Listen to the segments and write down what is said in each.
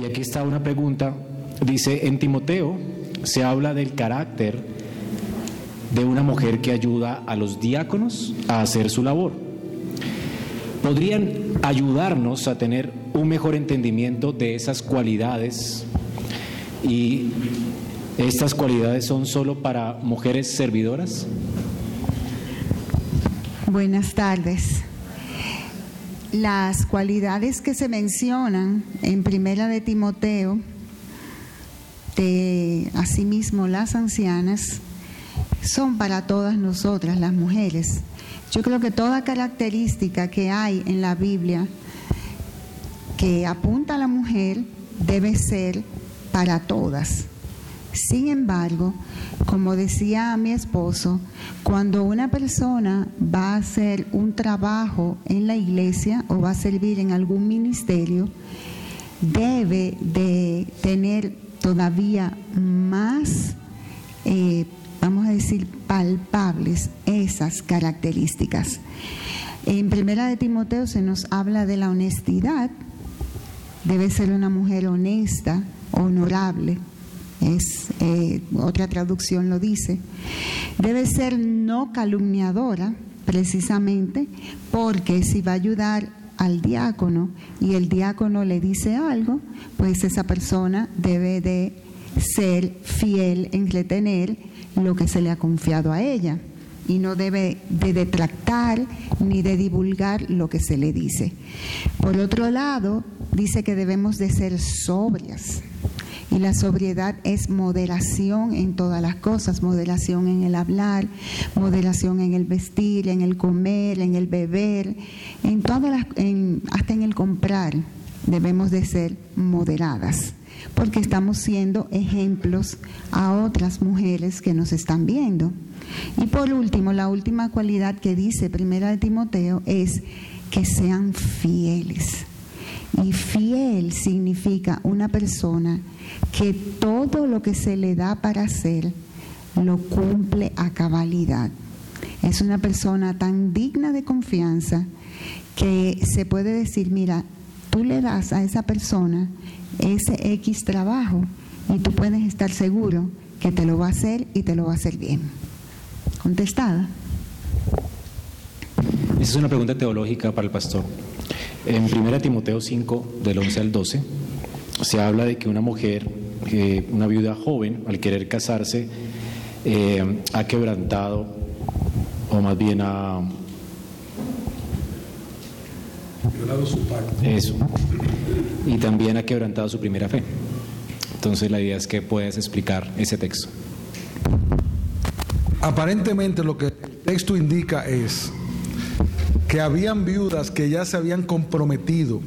Y aquí está una pregunta. Dice, en Timoteo se habla del carácter de una mujer que ayuda a los diáconos a hacer su labor. ¿Podrían ayudarnos a tener un mejor entendimiento de esas cualidades? ¿Y estas cualidades son solo para mujeres servidoras? Buenas tardes. Las cualidades que se mencionan en Primera de Timoteo, de asimismo las ancianas, son para todas nosotras, las mujeres. Yo creo que toda característica que hay en la Biblia que apunta a la mujer debe ser para todas. Sin embargo, como decía mi esposo, cuando una persona va a hacer un trabajo en la iglesia o va a servir en algún ministerio, debe de tener todavía más, eh, vamos a decir, palpables esas características. En Primera de Timoteo se nos habla de la honestidad, debe ser una mujer honesta, honorable, es eh, otra traducción lo dice, debe ser no calumniadora, precisamente, porque si va a ayudar al diácono y el diácono le dice algo, pues esa persona debe de ser fiel en retener lo que se le ha confiado a ella y no debe de detractar ni de divulgar lo que se le dice. Por otro lado, dice que debemos de ser sobrias. Y la sobriedad es moderación en todas las cosas, moderación en el hablar, moderación en el vestir, en el comer, en el beber, en todas las, hasta en el comprar. Debemos de ser moderadas, porque estamos siendo ejemplos a otras mujeres que nos están viendo. Y por último, la última cualidad que dice Primera de Timoteo es que sean fieles. Y fiel significa una persona que todo lo que se le da para hacer lo cumple a cabalidad. Es una persona tan digna de confianza que se puede decir, mira, tú le das a esa persona ese X trabajo y tú puedes estar seguro que te lo va a hacer y te lo va a hacer bien. Contestada. Esa es una pregunta teológica para el pastor. En 1 Timoteo 5, del 11 al 12, se habla de que una mujer, una viuda joven, al querer casarse, eh, ha quebrantado, o más bien ha... Violado su pacto. Eso. Y también ha quebrantado su primera fe. Entonces la idea es que puedas explicar ese texto. Aparentemente lo que el texto indica es que habían viudas que ya se habían comprometido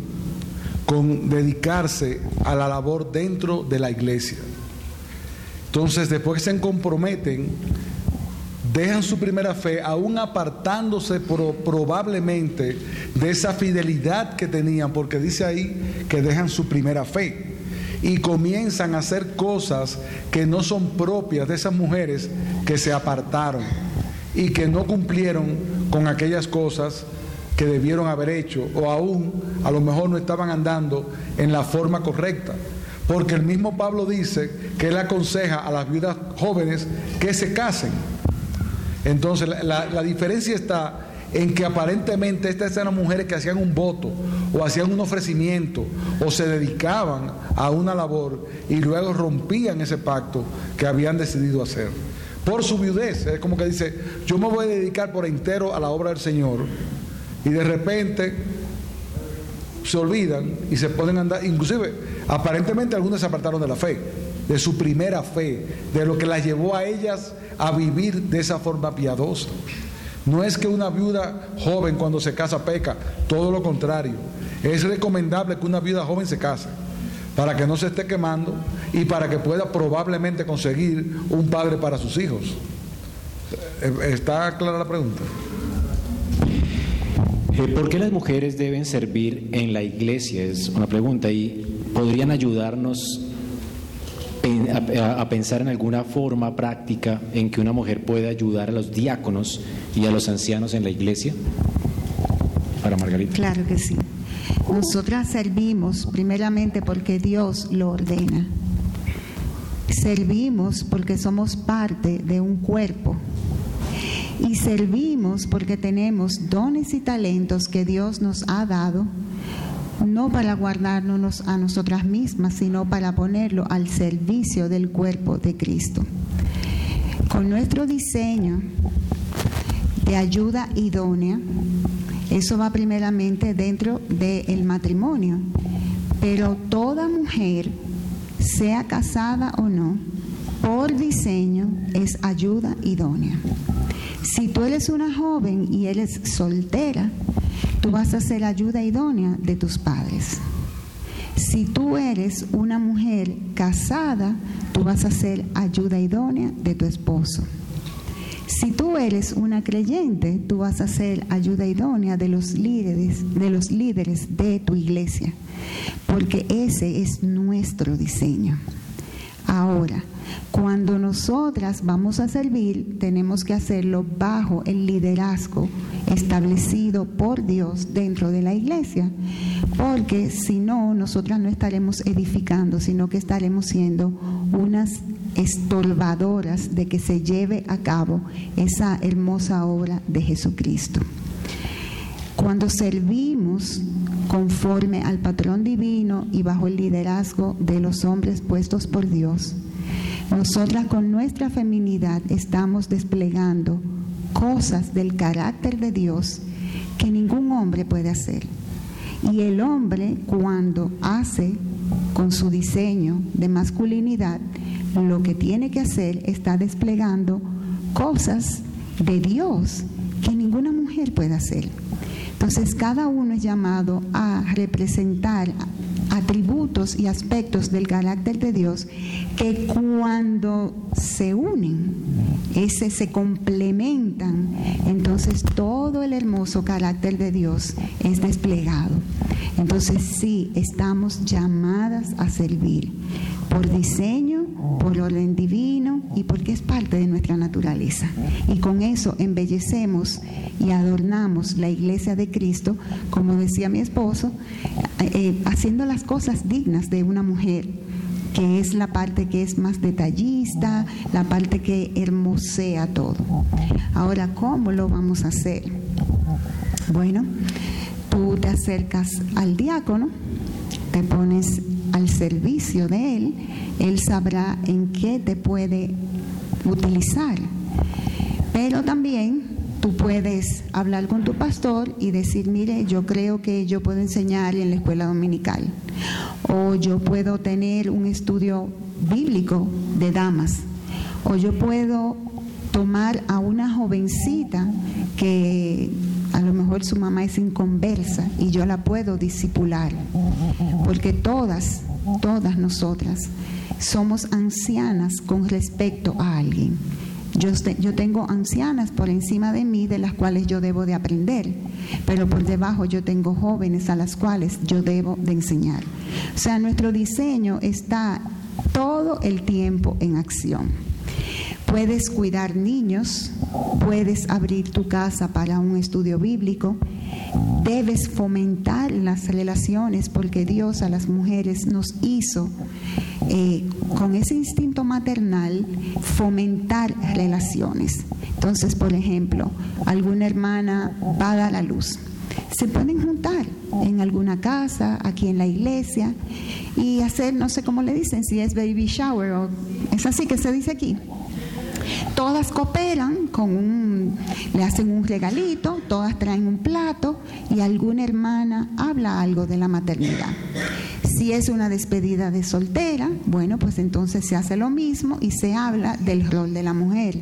con dedicarse a la labor dentro de la iglesia. Entonces, después que se comprometen, dejan su primera fe, aún apartándose probablemente de esa fidelidad que tenían, porque dice ahí que dejan su primera fe y comienzan a hacer cosas que no son propias de esas mujeres que se apartaron y que no cumplieron con aquellas cosas que debieron haber hecho o aún a lo mejor no estaban andando en la forma correcta. Porque el mismo Pablo dice que él aconseja a las viudas jóvenes que se casen. Entonces la, diferencia está en que aparentemente estas eran mujeres que hacían un voto o hacían un ofrecimiento o se dedicaban a una labor y luego rompían ese pacto que habían decidido hacer. Por su viudez, es como que dice, yo me voy a dedicar por entero a la obra del Señor y de repente se olvidan y se ponen a andar, inclusive aparentemente algunos se apartaron de la fe, de su primera fe, de lo que las llevó a ellas a vivir de esa forma piadosa. No es que una viuda joven cuando se casa peca, todo lo contrario. Es recomendable que una viuda joven se case para que no se esté quemando y para que pueda probablemente conseguir un padre para sus hijos. Eh, ¿Está clara la pregunta? Eh, ¿Por qué las mujeres deben servir en la iglesia? Es una pregunta y podrían ayudarnos a, pensar en alguna forma práctica en que una mujer pueda ayudar a los diáconos y a los ancianos en la iglesia. Para Margarita. Claro que sí. Nosotras servimos primeramente porque Dios lo ordena. Servimos porque somos parte de un cuerpo. Y servimos porque tenemos dones y talentos que Dios nos ha dado, no para guardarnos a nosotras mismas, sino para ponerlo al servicio del cuerpo de Cristo. Con nuestro diseño de ayuda idónea, eso va primeramente dentro del matrimonio, pero toda mujer, sea casada o no, por diseño es ayuda idónea. Si tú eres una joven y eres soltera, tú vas a ser ayuda idónea de tus padres. Si tú eres una mujer casada, tú vas a ser ayuda idónea de tu esposo. Si tú eres una creyente, tú vas a ser ayuda idónea de los líderes, de los líderes de tu iglesia, porque ese es nuestro diseño. Ahora, cuando nosotras vamos a servir, tenemos que hacerlo bajo el liderazgo establecido por Dios dentro de la iglesia, porque si no, nosotras no estaremos edificando, sino que estaremos siendo unas estorbadoras de que se lleve a cabo esa hermosa obra de Jesucristo. Cuando servimos conforme al patrón divino y bajo el liderazgo de los hombres puestos por Dios, nosotras con nuestra feminidad estamos desplegando cosas del carácter de Dios que ningún hombre puede hacer. Y el hombre cuando hace con su diseño de masculinidad, lo que tiene que hacer está desplegando cosas de Dios que ninguna mujer puede hacer. Entonces cada uno es llamado a representar atributos y aspectos del carácter de Dios que cuando se unen, ese se complementan, entonces todo el hermoso carácter de Dios es desplegado. Entonces sí, estamos llamadas a servir por diseño, por orden divino y porque es parte de nuestra naturaleza. Y con eso embellecemos y adornamos la iglesia de Cristo, como decía mi esposo, eh, haciendo las cosas dignas de una mujer que es la parte que es más detallista, la parte que hermosea todo. Ahora, ¿cómo lo vamos a hacer? Bueno, tú te acercas al diácono, te pones al servicio de Él, Él sabrá en qué te puede utilizar. Pero también tú puedes hablar con tu pastor y decir, mire, yo creo que yo puedo enseñar en la escuela dominical. O yo puedo tener un estudio bíblico de damas. O yo puedo tomar a una jovencita que a lo mejor su mamá es inconversa y yo la puedo disipular, porque todas, todas nosotras somos ancianas con respecto a alguien. Yo, yo, tengo ancianas por encima de mí de las cuales yo debo de aprender, pero por debajo yo tengo jóvenes a las cuales yo debo de enseñar. O sea, nuestro diseño está todo el tiempo en acción. Puedes cuidar niños, puedes abrir tu casa para un estudio bíblico, debes fomentar las relaciones porque Dios a las mujeres nos hizo eh, con ese instinto maternal fomentar relaciones. Entonces, por ejemplo, alguna hermana va a dar la luz. Se pueden juntar en alguna casa, aquí en la iglesia, y hacer, no sé cómo le dicen, si es baby shower o es así que se dice aquí Todas cooperan con un, le hacen un regalito, todas traen un plato y alguna hermana habla algo de la maternidad. Si es una despedida de soltera, bueno, pues entonces se hace lo mismo y se habla del rol de la mujer.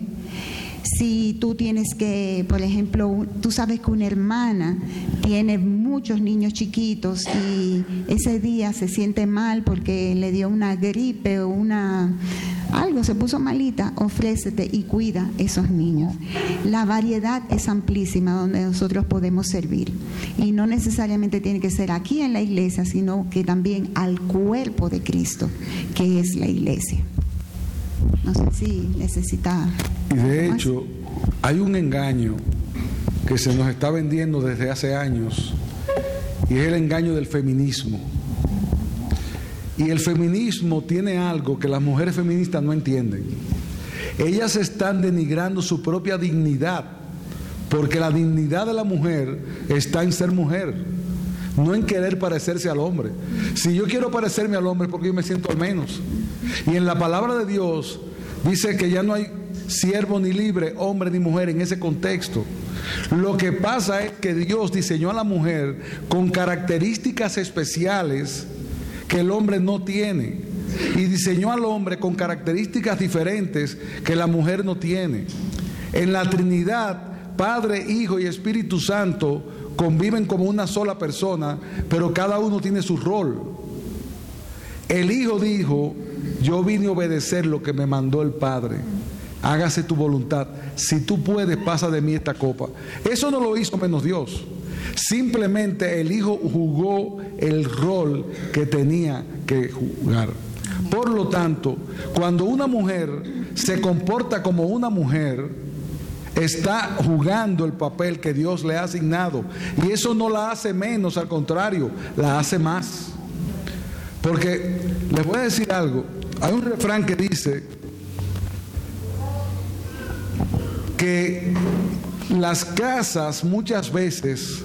Si tú tienes que, por ejemplo, tú sabes que una hermana tiene muchos niños chiquitos y ese día se siente mal porque le dio una gripe o una algo se puso malita, ofrécete y cuida esos niños. La variedad es amplísima donde nosotros podemos servir. Y no necesariamente tiene que ser aquí en la iglesia, sino que también al cuerpo de Cristo, que es la iglesia. No sé si necesita. Y de hecho, hay un engaño que se nos está vendiendo desde hace años y es el engaño del feminismo. Y el feminismo tiene algo que las mujeres feministas no entienden. Ellas están denigrando su propia dignidad, porque la dignidad de la mujer está en ser mujer, no en querer parecerse al hombre. Si yo quiero parecerme al hombre, porque yo me siento al menos. Y en la palabra de Dios dice que ya no hay siervo ni libre, hombre ni mujer en ese contexto. Lo que pasa es que Dios diseñó a la mujer con características especiales que el hombre no tiene. Y diseñó al hombre con características diferentes que la mujer no tiene. En la Trinidad, Padre, Hijo y Espíritu Santo conviven como una sola persona, pero cada uno tiene su rol. El Hijo dijo, yo vine a obedecer lo que me mandó el Padre. Hágase tu voluntad. Si tú puedes, pasa de mí esta copa. Eso no lo hizo menos Dios. Simplemente el Hijo jugó el rol que tenía que jugar. Por lo tanto, cuando una mujer se comporta como una mujer, está jugando el papel que Dios le ha asignado. Y eso no la hace menos, al contrario, la hace más. Porque les voy a decir algo. Hay un refrán que dice que las casas muchas veces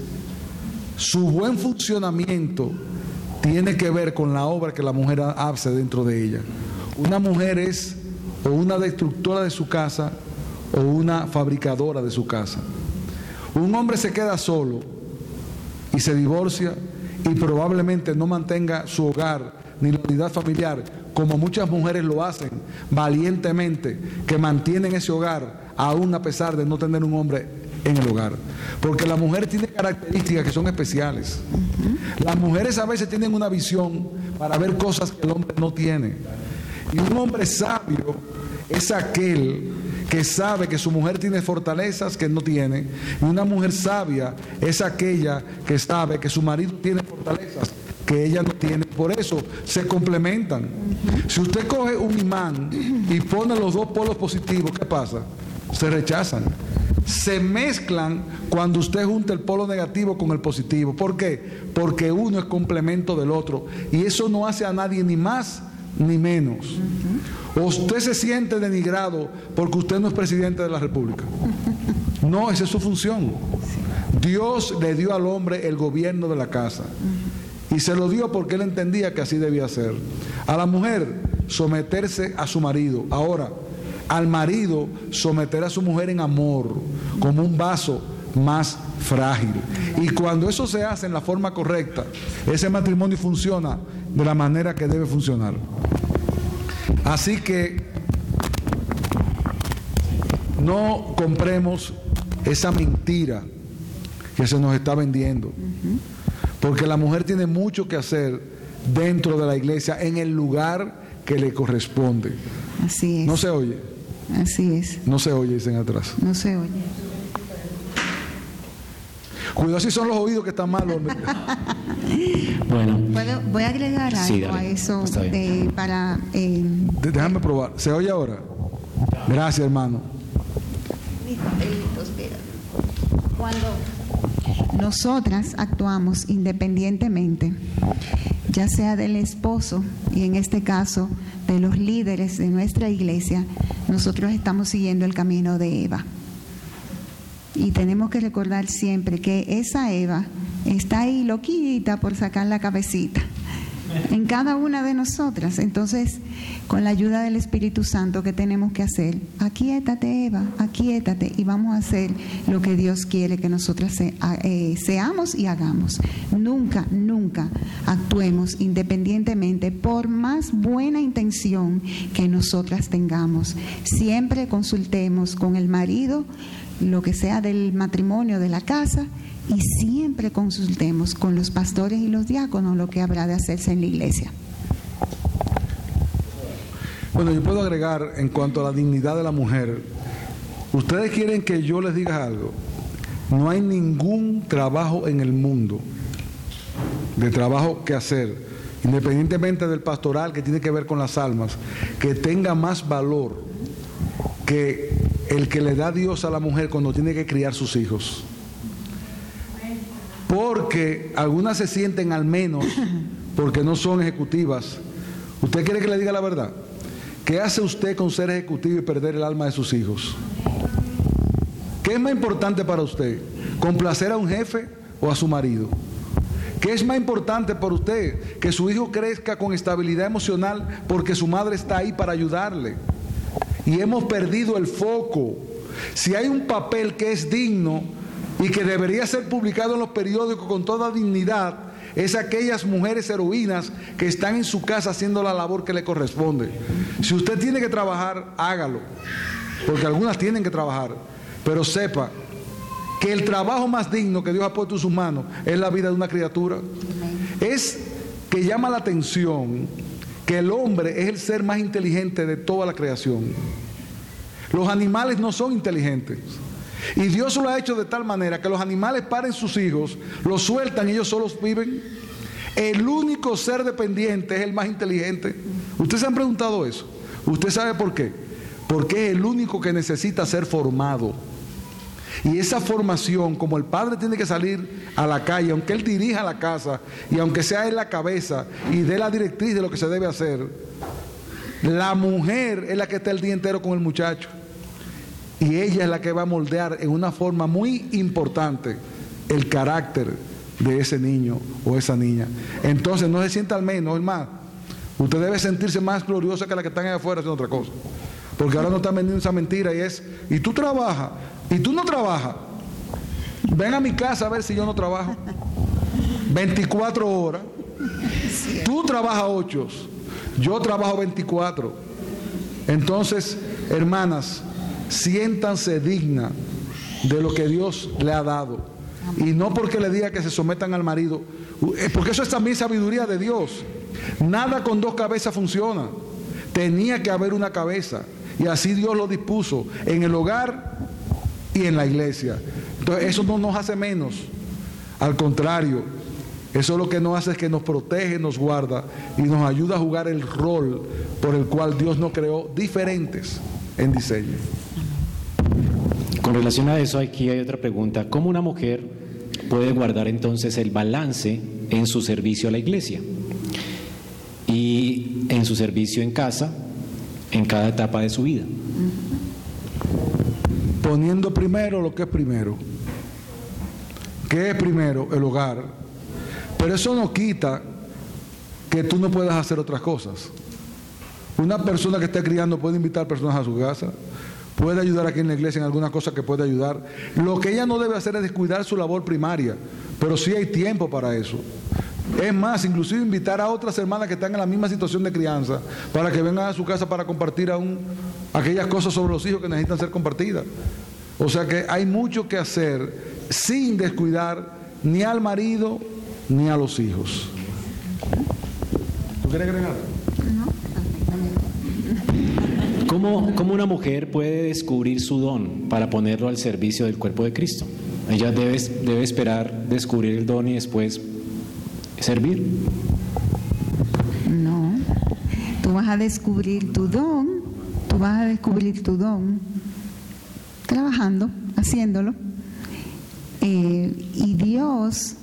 su buen funcionamiento tiene que ver con la obra que la mujer hace dentro de ella. Una mujer es o una destructora de su casa o una fabricadora de su casa. Un hombre se queda solo y se divorcia y probablemente no mantenga su hogar ni la unidad familiar como muchas mujeres lo hacen valientemente, que mantienen ese hogar aún a pesar de no tener un hombre en el hogar. Porque la mujer tiene características que son especiales. Las mujeres a veces tienen una visión para ver cosas que el hombre no tiene. Y un hombre sabio es aquel que sabe que su mujer tiene fortalezas que no tiene. Y una mujer sabia es aquella que sabe que su marido tiene fortalezas que ella no tiene. Por eso se complementan. Si usted coge un imán y pone los dos polos positivos, ¿qué pasa? Se rechazan se mezclan cuando usted junta el polo negativo con el positivo. ¿Por qué? Porque uno es complemento del otro. Y eso no hace a nadie ni más ni menos. usted se siente denigrado porque usted no es presidente de la República. No, esa es su función. Dios le dio al hombre el gobierno de la casa. Y se lo dio porque él entendía que así debía ser. A la mujer someterse a su marido. Ahora, al marido someter a su mujer en amor, como un vaso más frágil. Y cuando eso se hace en la forma correcta, ese matrimonio funciona de la manera que debe funcionar. Así que no compremos esa mentira que se nos está vendiendo. Porque la mujer tiene mucho que hacer dentro de la iglesia en el lugar que le corresponde. Así es. No se oye. Así es. No se oye, dicen atrás. No se oye. Cuidado si son los oídos que están malos. bueno. voy a agregar algo a eso para... Eh, déjame probar. ¿Se oye ahora? Gracias, hermano. Cuando nosotras actuamos independientemente, ya sea del esposo y en este caso de los líderes de nuestra iglesia, nosotros estamos siguiendo el camino de Eva. Y tenemos que recordar siempre que esa Eva está ahí loquita por sacar la cabecita en cada una de nosotras. Entonces, con la ayuda del Espíritu Santo, ¿qué tenemos que hacer? Aquíétate, Eva, aquíétate y vamos a hacer lo que Dios quiere que nosotras eh, seamos y hagamos. Nunca, nunca actuemos independientemente por más buena intención que nosotras tengamos. Siempre consultemos con el marido lo que sea del matrimonio, de la casa, y siempre consultemos con los pastores y los diáconos lo que habrá de hacerse en la iglesia. Bueno, yo puedo agregar en cuanto a la dignidad de la mujer, ustedes quieren que yo les diga algo, no hay ningún trabajo en el mundo de trabajo que hacer, independientemente del pastoral que tiene que ver con las almas, que tenga más valor que el que le da Dios a la mujer cuando tiene que criar sus hijos. Porque algunas se sienten al menos porque no son ejecutivas. ¿Usted quiere que le diga la verdad? ¿Qué hace usted con ser ejecutivo y perder el alma de sus hijos? ¿Qué es más importante para usted? ¿Complacer a un jefe o a su marido? ¿Qué es más importante para usted? Que su hijo crezca con estabilidad emocional porque su madre está ahí para ayudarle. Y hemos perdido el foco. Si hay un papel que es digno y que debería ser publicado en los periódicos con toda dignidad, es aquellas mujeres heroínas que están en su casa haciendo la labor que le corresponde. Si usted tiene que trabajar, hágalo, porque algunas tienen que trabajar, pero sepa que el trabajo más digno que Dios ha puesto en sus manos es la vida de una criatura. Es que llama la atención que el hombre es el ser más inteligente de toda la creación. Los animales no son inteligentes. Y Dios lo ha hecho de tal manera que los animales paren sus hijos, los sueltan y ellos solos viven. El único ser dependiente es el más inteligente. ¿Ustedes se han preguntado eso? ¿Usted sabe por qué? Porque es el único que necesita ser formado. Y esa formación, como el padre tiene que salir a la calle, aunque él dirija la casa y aunque sea en la cabeza y dé la directriz de lo que se debe hacer, la mujer es la que está el día entero con el muchacho. Y ella es la que va a moldear en una forma muy importante el carácter de ese niño o esa niña. Entonces no se sienta al menos, más. Usted debe sentirse más gloriosa que la que están allá afuera haciendo otra cosa. Porque ahora no están vendiendo esa mentira y es, y tú trabajas, y tú no trabajas. Ven a mi casa a ver si yo no trabajo. 24 horas. Tú trabajas 8. Yo trabajo 24. Entonces, hermanas, siéntanse dignas de lo que Dios le ha dado. Y no porque le diga que se sometan al marido, eh, porque eso es también sabiduría de Dios. Nada con dos cabezas funciona. Tenía que haber una cabeza. Y así Dios lo dispuso en el hogar y en la iglesia. Entonces eso no nos hace menos. Al contrario, eso lo que nos hace es que nos protege, nos guarda y nos ayuda a jugar el rol por el cual Dios nos creó diferentes en diseño. Con relación a eso, aquí hay otra pregunta. ¿Cómo una mujer puede guardar entonces el balance en su servicio a la iglesia y en su servicio en casa en cada etapa de su vida? Poniendo primero lo que es primero. ¿Qué es primero? El hogar. Pero eso no quita que tú no puedas hacer otras cosas. Una persona que esté criando puede invitar personas a su casa, puede ayudar aquí en la iglesia en alguna cosa que puede ayudar. Lo que ella no debe hacer es descuidar su labor primaria, pero sí hay tiempo para eso. Es más, inclusive invitar a otras hermanas que están en la misma situación de crianza para que vengan a su casa para compartir aún aquellas cosas sobre los hijos que necesitan ser compartidas. O sea que hay mucho que hacer sin descuidar ni al marido ni a los hijos. ¿Tú quieres agregar? ¿Cómo, una mujer puede descubrir su don para ponerlo al servicio del cuerpo de Cristo? Ella debe, esperar descubrir el don y después servir. No, tú vas a descubrir tu don, tú vas a descubrir tu don trabajando, haciéndolo. Eh, y Dios,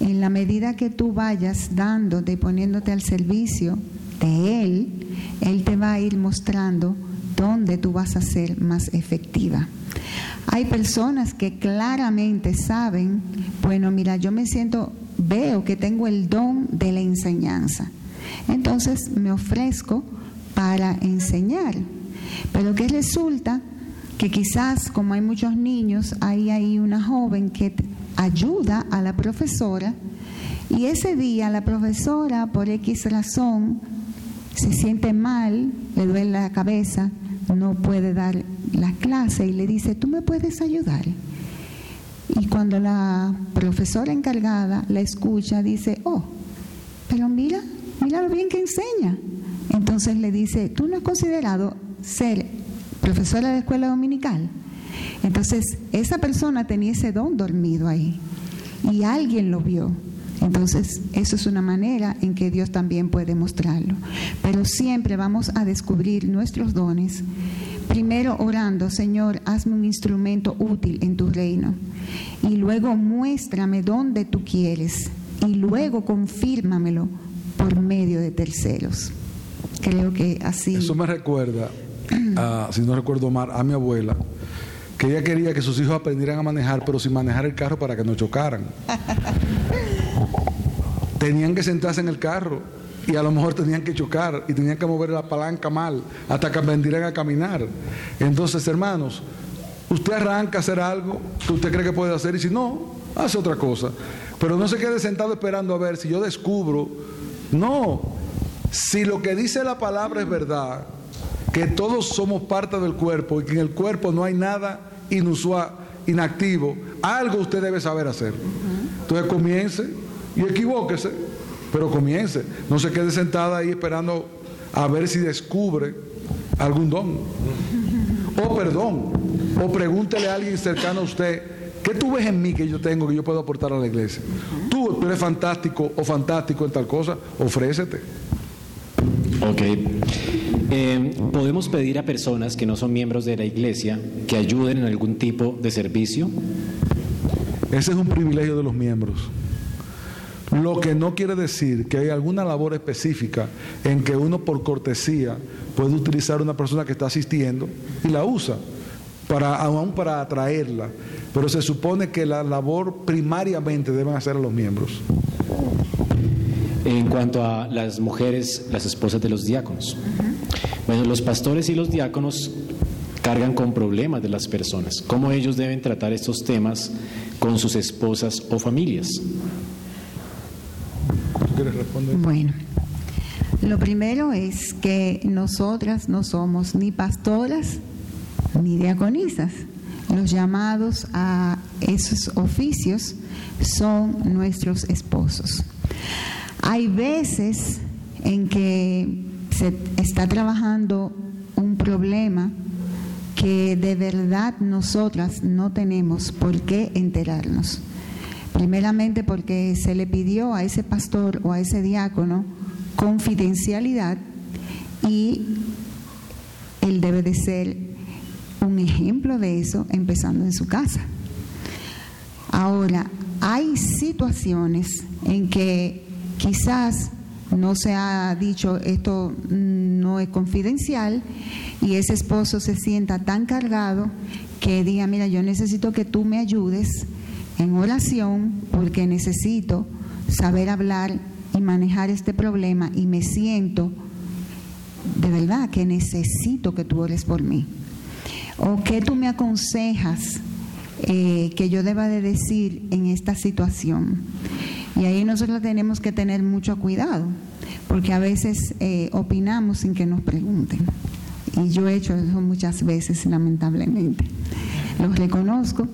en la medida que tú vayas dándote, poniéndote al servicio de Él, Él te va a ir mostrando dónde tú vas a ser más efectiva. Hay personas que claramente saben, bueno, mira, yo me siento, veo que tengo el don de la enseñanza. Entonces me ofrezco para enseñar. Pero que resulta que quizás como hay muchos niños, hay ahí una joven que ayuda a la profesora y ese día la profesora por X razón se siente mal, le duele la cabeza, no puede dar la clase y le dice, tú me puedes ayudar. Y cuando la profesora encargada la escucha, dice, oh, pero mira, mira lo bien que enseña. Entonces le dice, tú no has considerado ser profesora de escuela dominical. Entonces, esa persona tenía ese don dormido ahí y alguien lo vio. Entonces, eso es una manera en que Dios también puede mostrarlo. Pero siempre vamos a descubrir nuestros dones. Primero orando, Señor, hazme un instrumento útil en tu reino. y luego muéstrame dónde tú quieres y luego confírmamelo por medio de terceros. Creo que así. Eso me recuerda, si no recuerdo mal, a mi abuela, que ella quería que sus hijos aprendieran a manejar, pero sin manejar el carro para que no chocaran. tenían que sentarse en el carro y a lo mejor tenían que chocar y tenían que mover la palanca mal hasta que aprendieran a caminar. Entonces, hermanos, usted arranca a hacer algo que usted cree que puede hacer y si no, hace otra cosa. Pero no se quede sentado esperando a ver si yo descubro. No, si lo que dice la palabra es verdad, que todos somos parte del cuerpo y que en el cuerpo no hay nada inusual, inactivo, algo usted debe saber hacer. Entonces comience y equivóquese, pero comience. No se quede sentada ahí esperando a ver si descubre algún don. O perdón, o pregúntele a alguien cercano a usted, ¿qué tú ves en mí que yo tengo que yo puedo aportar a la iglesia? Tú, eres fantástico o fantástico en tal cosa, ofrécete. Ok. Eh, podemos pedir a personas que no son miembros de la iglesia que ayuden en algún tipo de servicio. Ese es un privilegio de los miembros. Lo que no quiere decir que hay alguna labor específica en que uno por cortesía puede utilizar una persona que está asistiendo y la usa, para, aún para atraerla. Pero se supone que la labor primariamente deben hacer los miembros. En cuanto a las mujeres, las esposas de los diáconos. Bueno, los pastores y los diáconos cargan con problemas de las personas. ¿Cómo ellos deben tratar estos temas con sus esposas o familias? Bueno, lo primero es que nosotras no somos ni pastoras ni diaconisas. Los llamados a esos oficios son nuestros esposos. Hay veces en que se está trabajando un problema que de verdad nosotras no tenemos por qué enterarnos. Primeramente porque se le pidió a ese pastor o a ese diácono confidencialidad y él debe de ser un ejemplo de eso empezando en su casa. Ahora, hay situaciones en que quizás no se ha dicho esto no es confidencial y ese esposo se sienta tan cargado que diga, mira, yo necesito que tú me ayudes en oración porque necesito saber hablar y manejar este problema y me siento de verdad que necesito que tú ores por mí. ¿O que tú me aconsejas eh, que yo deba de decir en esta situación? Y ahí nosotros tenemos que tener mucho cuidado, porque a veces eh, opinamos sin que nos pregunten. Y yo he hecho eso muchas veces, lamentablemente. Los reconozco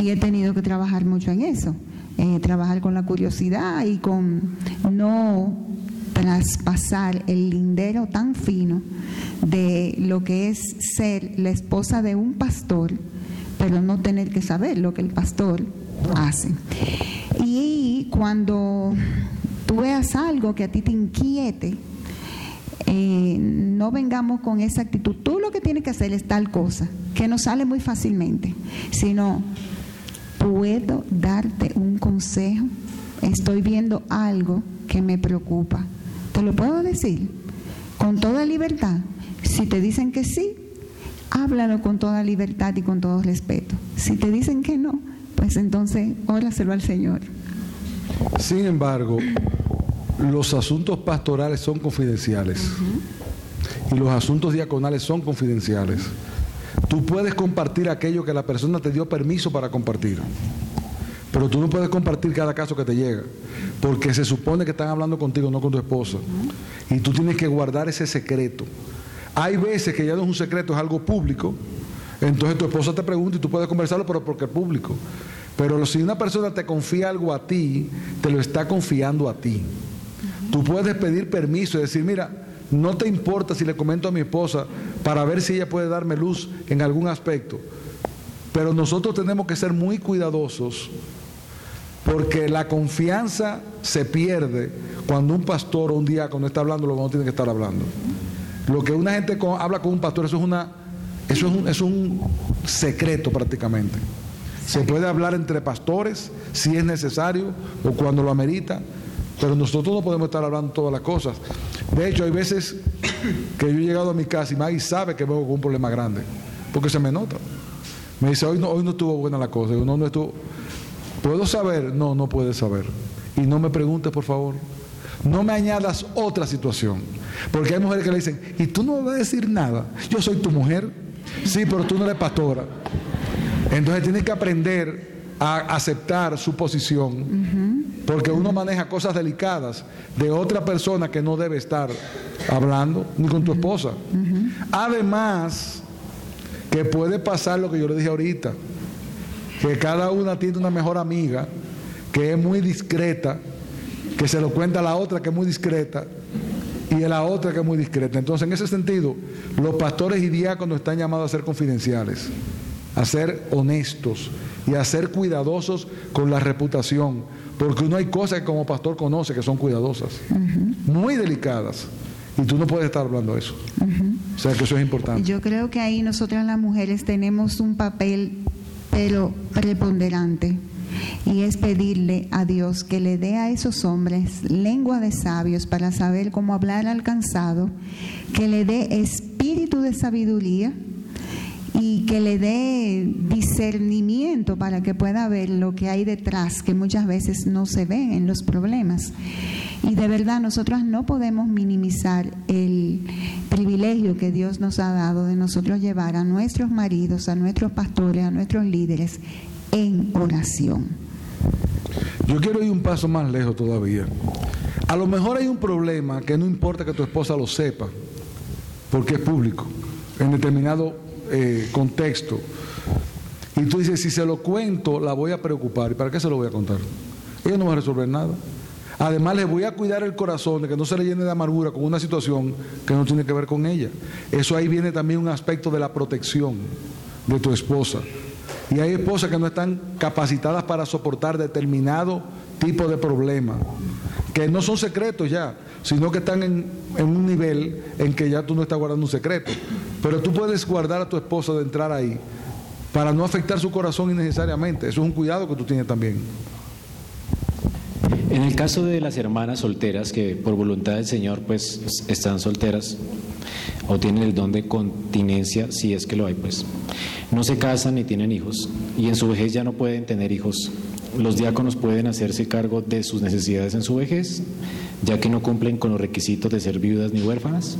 y he tenido que trabajar mucho en eso, eh, trabajar con la curiosidad y con no traspasar el lindero tan fino de lo que es ser la esposa de un pastor, pero no tener que saber lo que el pastor hace. Y cuando tú veas algo que a ti te inquiete, eh, no vengamos con esa actitud. Tú lo que tienes que hacer es tal cosa, que no sale muy fácilmente, sino puedo darte un consejo, estoy viendo algo que me preocupa. ¿Te lo puedo decir? Con toda libertad. Si te dicen que sí, háblalo con toda libertad y con todo respeto. Si te dicen que no, pues entonces óraselo al Señor. Sin embargo, los asuntos pastorales son confidenciales y los asuntos diaconales son confidenciales. Tú puedes compartir aquello que la persona te dio permiso para compartir. Pero tú no puedes compartir cada caso que te llega, porque se supone que están hablando contigo, no con tu esposa. Y tú tienes que guardar ese secreto. Hay veces que ya no es un secreto, es algo público. Entonces tu esposa te pregunta y tú puedes conversarlo, pero porque es público. Pero si una persona te confía algo a ti, te lo está confiando a ti. Tú puedes pedir permiso y decir, mira, no te importa si le comento a mi esposa para ver si ella puede darme luz en algún aspecto. Pero nosotros tenemos que ser muy cuidadosos porque la confianza se pierde cuando un pastor o un diácono está hablando lo que no tiene que estar hablando. Lo que una gente habla con un pastor, eso es una eso es un, es un secreto prácticamente. Se puede hablar entre pastores si es necesario o cuando lo amerita, pero nosotros no podemos estar hablando todas las cosas. De hecho, hay veces que yo he llegado a mi casa y Maggie sabe que vengo con un problema grande, porque se me nota. Me dice, hoy no, hoy no estuvo buena la cosa. no, no estuvo. ¿Puedo saber? No, no puedes saber. Y no me preguntes, por favor. No me añadas otra situación. Porque hay mujeres que le dicen, y tú no vas a decir nada. Yo soy tu mujer. Sí, pero tú no eres pastora. Entonces tienes que aprender a aceptar su posición. Porque uno maneja cosas delicadas de otra persona que no debe estar hablando, ni con tu esposa. Además, que puede pasar lo que yo le dije ahorita, que cada una tiene una mejor amiga que es muy discreta, que se lo cuenta a la otra que es muy discreta y a la otra que es muy discreta. Entonces, en ese sentido, los pastores y diáconos están llamados a ser confidenciales, a ser honestos y a ser cuidadosos con la reputación, porque uno hay cosas que como pastor conoce que son cuidadosas, muy delicadas. Y tú no puedes estar hablando de eso. O sea que eso es importante. Yo creo que ahí nosotras las mujeres tenemos un papel, pero preponderante. Y es pedirle a Dios que le dé a esos hombres lengua de sabios para saber cómo hablar al cansado, que le dé espíritu de sabiduría y que le dé discernimiento para que pueda ver lo que hay detrás, que muchas veces no se ve en los problemas. Y de verdad nosotros no podemos minimizar el privilegio que Dios nos ha dado de nosotros llevar a nuestros maridos, a nuestros pastores, a nuestros líderes en oración. Yo quiero ir un paso más lejos todavía. A lo mejor hay un problema que no importa que tu esposa lo sepa, porque es público, en determinado eh, contexto. Y tú dices, si se lo cuento, la voy a preocupar. ¿Y para qué se lo voy a contar? Ella no va a resolver nada. Además, le voy a cuidar el corazón de que no se le llene de amargura con una situación que no tiene que ver con ella. Eso ahí viene también un aspecto de la protección de tu esposa. Y hay esposas que no están capacitadas para soportar determinado tipo de problema, que no son secretos ya, sino que están en, un nivel en que ya tú no estás guardando un secreto. Pero tú puedes guardar a tu esposa de entrar ahí para no afectar su corazón innecesariamente. Eso es un cuidado que tú tienes también. En el caso de las hermanas solteras que por voluntad del Señor pues están solteras o tienen el don de continencia, si es que lo hay pues, no se casan ni tienen hijos y en su vejez ya no pueden tener hijos, los diáconos pueden hacerse cargo de sus necesidades en su vejez, ya que no cumplen con los requisitos de ser viudas ni huérfanas.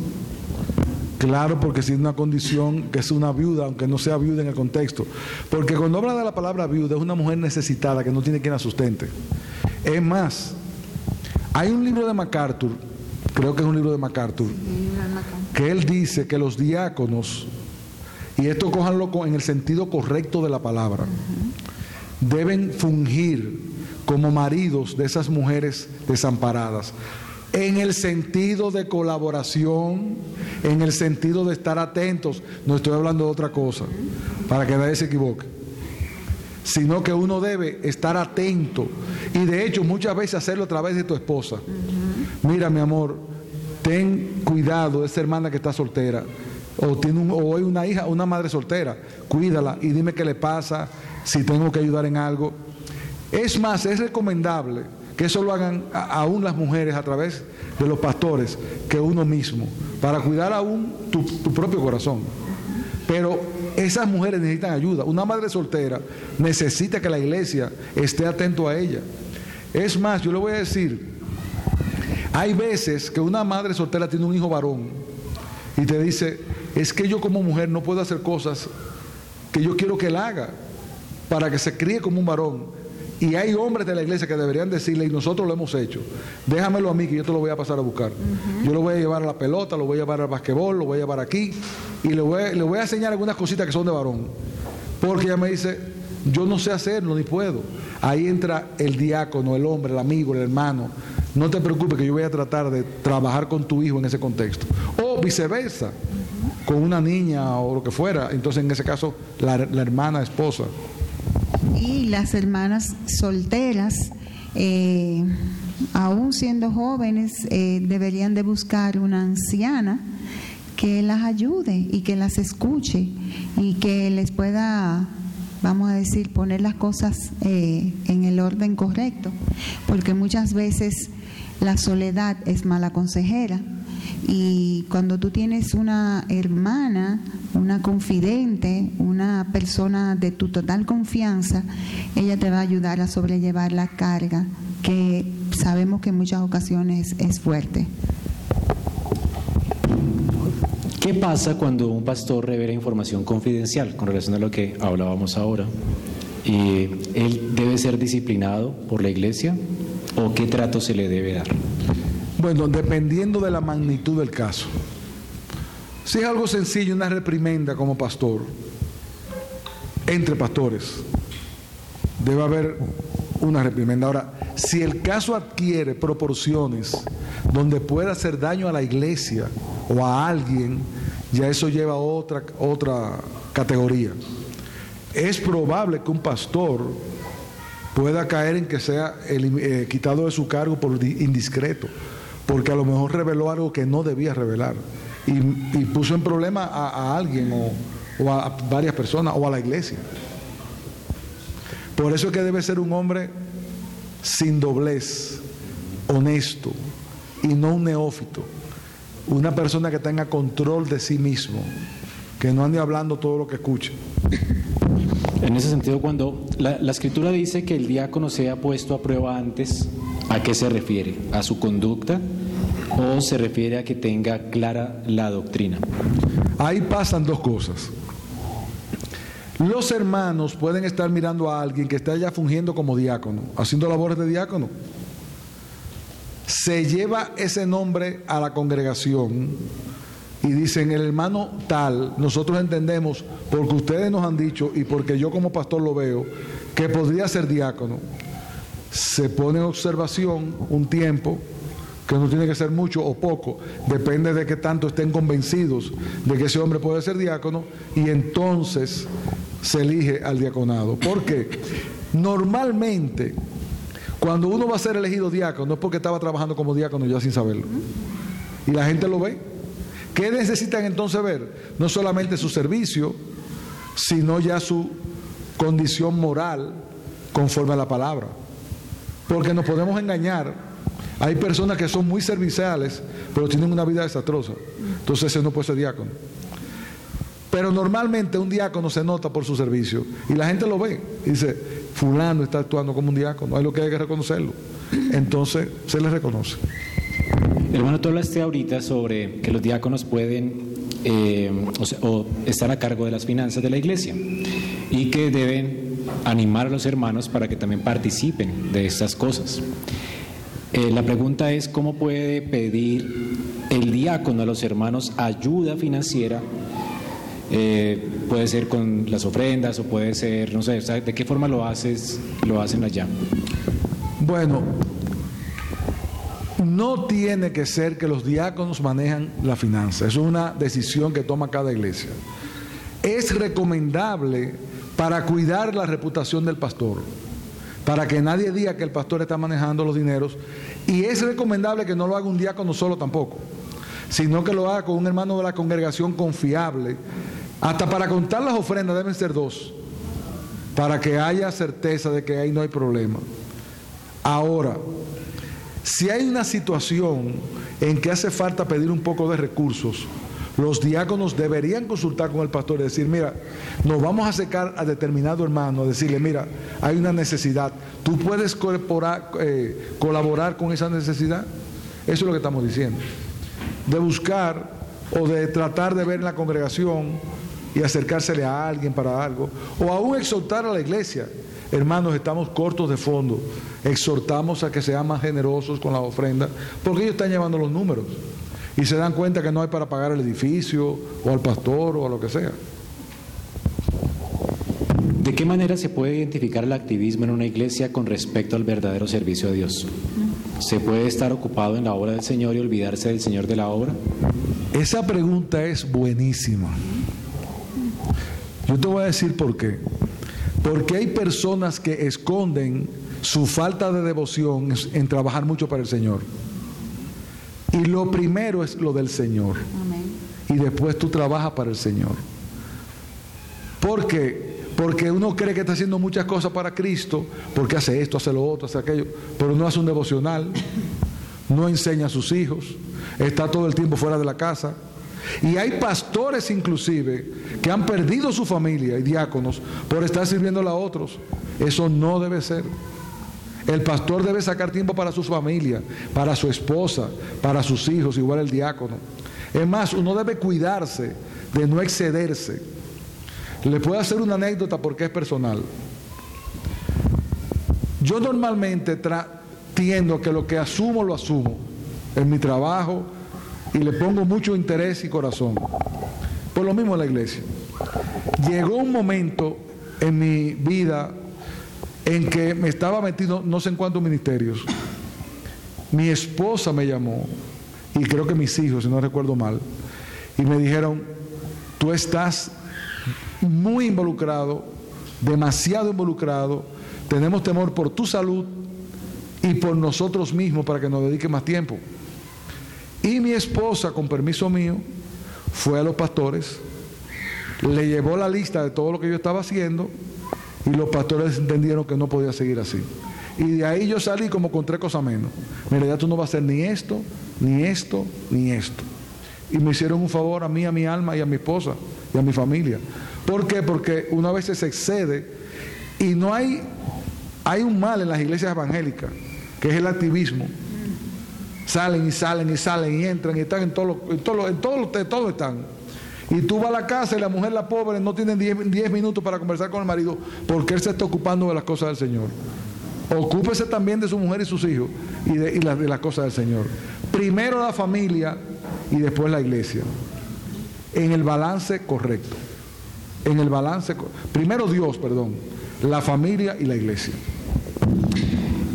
Claro, porque si es una condición que es una viuda, aunque no sea viuda en el contexto. Porque cuando habla de la palabra viuda, es una mujer necesitada que no tiene quien la sustente. Es más, hay un libro de MacArthur, creo que es un libro de MacArthur, que él dice que los diáconos, y esto cójanlo en el sentido correcto de la palabra, deben fungir como maridos de esas mujeres desamparadas, en el sentido de colaboración, en el sentido de estar atentos, no estoy hablando de otra cosa, para que nadie se equivoque, sino que uno debe estar atento y de hecho muchas veces hacerlo a través de tu esposa. Mira mi amor, ten cuidado de esa hermana que está soltera, o tiene un, o hay una hija, una madre soltera, cuídala y dime qué le pasa, si tengo que ayudar en algo. Es más, es recomendable que eso lo hagan aún las mujeres a través de los pastores que uno mismo, para cuidar aún tu, tu propio corazón. Pero esas mujeres necesitan ayuda. Una madre soltera necesita que la iglesia esté atento a ella. Es más, yo le voy a decir, hay veces que una madre soltera tiene un hijo varón y te dice, es que yo como mujer no puedo hacer cosas que yo quiero que él haga para que se críe como un varón. Y hay hombres de la iglesia que deberían decirle, y nosotros lo hemos hecho, déjamelo a mí que yo te lo voy a pasar a buscar. Yo lo voy a llevar a la pelota, lo voy a llevar al basquetbol, lo voy a llevar aquí, y le voy, a, le voy a enseñar algunas cositas que son de varón. Porque ella me dice, yo no sé hacerlo, ni puedo. Ahí entra el diácono, el hombre, el amigo, el hermano. No te preocupes que yo voy a tratar de trabajar con tu hijo en ese contexto. O viceversa con una niña o lo que fuera, entonces en ese caso la, hermana esposa. Y las hermanas solteras, eh, aún siendo jóvenes, eh, deberían de buscar una anciana que las ayude y que las escuche y que les pueda vamos a decir, poner las cosas eh, en el orden correcto, porque muchas veces la soledad es mala consejera. Y cuando tú tienes una hermana, una confidente, una persona de tu total confianza, ella te va a ayudar a sobrellevar la carga que sabemos que en muchas ocasiones es fuerte. ¿Qué pasa cuando un pastor revela información confidencial con relación a lo que hablábamos ahora? ¿Y ¿Él debe ser disciplinado por la iglesia o qué trato se le debe dar? Bueno, dependiendo de la magnitud del caso. Si es algo sencillo, una reprimenda como pastor, entre pastores, debe haber una reprimenda. Ahora, si el caso adquiere proporciones donde pueda hacer daño a la iglesia o a alguien, ya eso lleva a otra, otra categoría. Es probable que un pastor pueda caer en que sea eh, quitado de su cargo por indiscreto, porque a lo mejor reveló algo que no debía revelar y, puso en problema a, alguien o, a varias personas o a la iglesia. Por eso es que debe ser un hombre sin doblez, honesto y no un neófito. Una persona que tenga control de sí mismo, que no ande hablando todo lo que escuche. En ese sentido, cuando la, escritura dice que el diácono sea puesto a prueba antes, ¿a qué se refiere? ¿A su conducta o se refiere a que tenga clara la doctrina? Ahí pasan dos cosas. Los hermanos pueden estar mirando a alguien que está ya fungiendo como diácono, haciendo labores de diácono. Se lleva ese nombre a la congregación y dicen, el hermano tal, nosotros entendemos, porque ustedes nos han dicho y porque yo como pastor lo veo, que podría ser diácono. Se pone en observación un tiempo, que no tiene que ser mucho o poco, depende de que tanto estén convencidos de que ese hombre puede ser diácono, y entonces se elige al diaconado. Porque normalmente, cuando uno va a ser elegido diácono, es porque estaba trabajando como diácono ya sin saberlo. Y la gente lo ve. ¿Qué necesitan entonces ver? No solamente su servicio, sino ya su condición moral conforme a la palabra. Porque nos podemos engañar. Hay personas que son muy serviciales, pero tienen una vida desastrosa. Entonces ese no puede ser diácono. Pero normalmente un diácono se nota por su servicio y la gente lo ve dice, fulano está actuando como un diácono, hay lo que hay que reconocerlo. Entonces se le reconoce. Hermano, tú hablaste ahorita sobre que los diáconos pueden eh, o, estar a cargo de las finanzas de la iglesia y que deben animar a los hermanos para que también participen de estas cosas. Eh, la pregunta es, ¿cómo puede pedir el diácono a los hermanos ayuda financiera eh, puede ser con las ofrendas o puede ser, no sé, ¿de qué forma lo haces, lo hacen allá? Bueno, no tiene que ser que los diáconos manejan la finanza, es una decisión que toma cada iglesia. Es recomendable para cuidar la reputación del pastor, para que nadie diga que el pastor está manejando los dineros, y es recomendable que no lo haga un diácono solo tampoco, sino que lo haga con un hermano de la congregación confiable hasta para contar las ofrendas deben ser dos, para que haya certeza de que ahí no hay problema. Ahora, si hay una situación en que hace falta pedir un poco de recursos, los diáconos deberían consultar con el pastor y decir, mira, nos vamos a acercar a determinado hermano, decirle, mira, hay una necesidad, ¿tú puedes eh, colaborar con esa necesidad? Eso es lo que estamos diciendo. De buscar o de tratar de ver en la congregación y acercársele a alguien para algo, o aún exhortar a la iglesia. Hermanos, estamos cortos de fondo. Exhortamos a que sean más generosos con la ofrenda, porque ellos están llevando los números y se dan cuenta que no hay para pagar el edificio o al pastor o a lo que sea. ¿De qué manera se puede identificar el activismo en una iglesia con respecto al verdadero servicio a Dios? ¿Se puede estar ocupado en la obra del Señor y olvidarse del Señor de la obra? Esa pregunta es buenísima. Yo te voy a decir por qué. Porque hay personas que esconden su falta de devoción en trabajar mucho para el Señor. Y lo primero es lo del Señor. Y después tú trabajas para el Señor. Porque porque uno cree que está haciendo muchas cosas para Cristo, porque hace esto, hace lo otro, hace aquello, pero no hace un devocional, no enseña a sus hijos, está todo el tiempo fuera de la casa. Y hay pastores inclusive que han perdido su familia y diáconos por estar sirviendo a otros. Eso no debe ser. El pastor debe sacar tiempo para su familia, para su esposa, para sus hijos, igual el diácono. Es más, uno debe cuidarse de no excederse. Le puedo hacer una anécdota porque es personal. Yo normalmente tiendo que lo que asumo lo asumo en mi trabajo y le pongo mucho interés y corazón. Por lo mismo en la iglesia. Llegó un momento en mi vida en que me estaba metido no sé en cuántos ministerios. Mi esposa me llamó, y creo que mis hijos, si no recuerdo mal, y me dijeron, tú estás muy involucrado, demasiado involucrado, tenemos temor por tu salud y por nosotros mismos para que nos dedique más tiempo. Y mi esposa, con permiso mío, fue a los pastores, le llevó la lista de todo lo que yo estaba haciendo y los pastores entendieron que no podía seguir así. Y de ahí yo salí como con tres cosas menos. Mira, ya tú no vas a hacer ni esto, ni esto, ni esto. Y me hicieron un favor a mí, a mi alma y a mi esposa y a mi familia. ¿Por qué? Porque una vez se excede y no hay, hay un mal en las iglesias evangélicas, que es el activismo. Salen y salen y salen y entran y están en todos los, en todo, en todo están. Y tú vas a la casa y la mujer, la pobre, no tiene 10 minutos para conversar con el marido porque él se está ocupando de las cosas del Señor. Ocúpese también de su mujer y sus hijos y de, las cosas del Señor. Primero la familia y después la iglesia. En el balance correcto. En el balance. Primero Dios, perdón. La familia y la iglesia.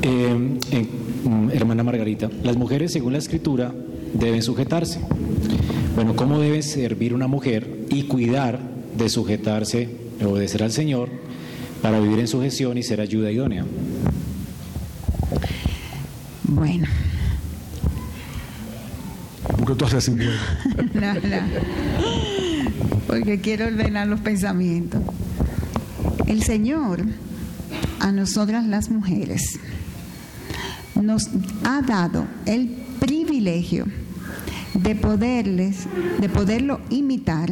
Eh, eh, mm, hermana Margarita, las mujeres, según la escritura, deben sujetarse. Bueno, ¿cómo debe servir una mujer y cuidar de sujetarse, obedecer al Señor para vivir en sujeción y ser ayuda idónea? Bueno. ¿Por tú haces así? no, no. Porque quiero ordenar los pensamientos. El Señor, a nosotras las mujeres, nos ha dado el privilegio de poderles, de poderlo imitar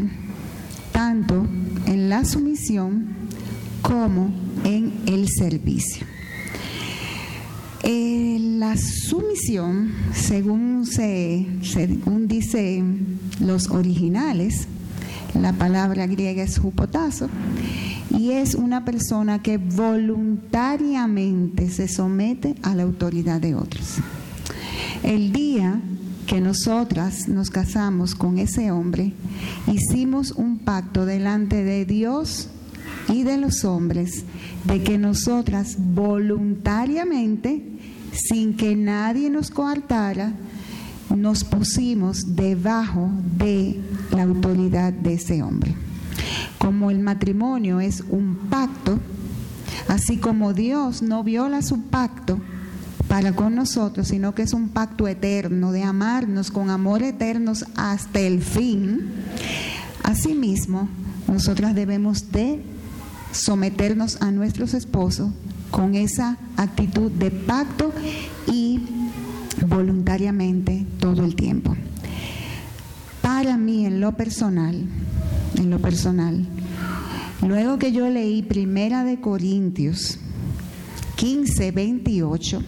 tanto en la sumisión como en el servicio. Eh, la sumisión, según, se, según dicen los originales, la palabra griega es jupotazo, y es una persona que voluntariamente se somete a la autoridad de otros. El día que nosotras nos casamos con ese hombre, hicimos un pacto delante de Dios y de los hombres de que nosotras voluntariamente, sin que nadie nos coartara, nos pusimos debajo de la autoridad de ese hombre. Como el matrimonio es un pacto, así como Dios no viola su pacto, para con nosotros, sino que es un pacto eterno de amarnos con amor eternos hasta el fin. Asimismo, nosotras debemos de someternos a nuestros esposos con esa actitud de pacto y voluntariamente todo el tiempo. Para mí, en lo personal, en lo personal, luego que yo leí Primera de Corintios 15, 28,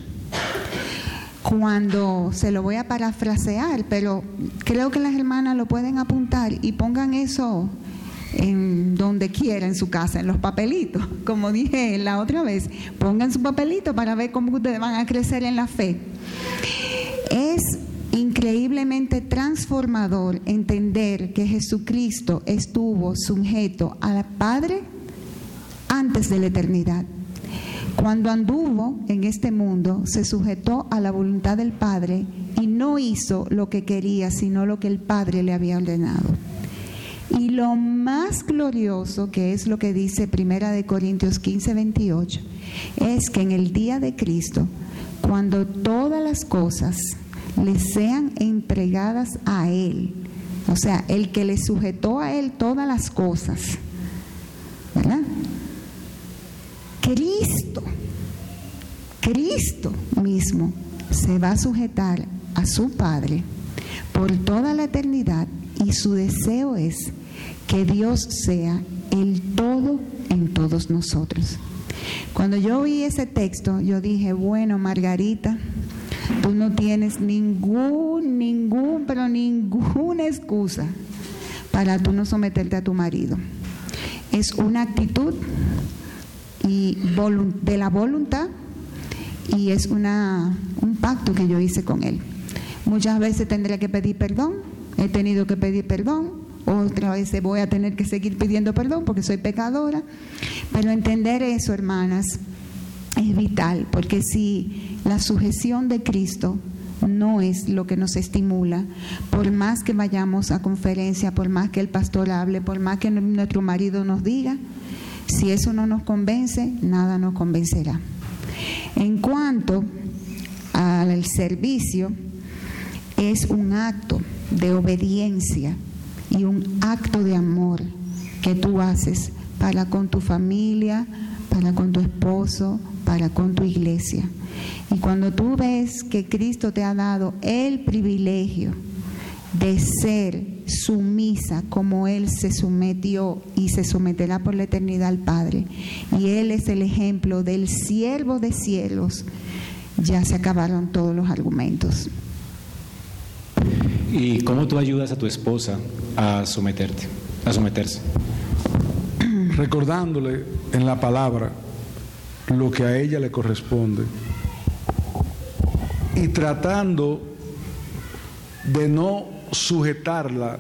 cuando se lo voy a parafrasear, pero creo que las hermanas lo pueden apuntar y pongan eso en donde quiera en su casa, en los papelitos, como dije la otra vez, pongan su papelito para ver cómo ustedes van a crecer en la fe. Es increíblemente transformador entender que Jesucristo estuvo sujeto al Padre antes de la eternidad cuando anduvo en este mundo, se sujetó a la voluntad del Padre y no hizo lo que quería, sino lo que el Padre le había ordenado. Y lo más glorioso, que es lo que dice Primera de Corintios 15, 28, es que en el día de Cristo, cuando todas las cosas le sean entregadas a Él, o sea, el que le sujetó a Él todas las cosas, ¿verdad? Cristo, Cristo mismo se va a sujetar a su Padre por toda la eternidad y su deseo es que Dios sea el todo en todos nosotros. Cuando yo oí ese texto, yo dije, bueno, Margarita, tú no tienes ningún, ningún, pero ninguna excusa para tú no someterte a tu marido. Es una actitud y de la voluntad y es una, un pacto que yo hice con él. Muchas veces tendré que pedir perdón, he tenido que pedir perdón, otra vez voy a tener que seguir pidiendo perdón porque soy pecadora, pero entender eso, hermanas, es vital, porque si la sujeción de Cristo no es lo que nos estimula, por más que vayamos a conferencia, por más que el pastor hable, por más que nuestro marido nos diga, si eso no nos convence, nada nos convencerá. En cuanto al servicio, es un acto de obediencia y un acto de amor que tú haces para con tu familia, para con tu esposo, para con tu iglesia. Y cuando tú ves que Cristo te ha dado el privilegio de ser sumisa como Él se sometió y se someterá por la eternidad al Padre, y Él es el ejemplo del siervo de cielos, ya se acabaron todos los argumentos. ¿Y cómo tú ayudas a tu esposa a someterte, a someterse? Recordándole en la palabra lo que a ella le corresponde y tratando de no sujetarla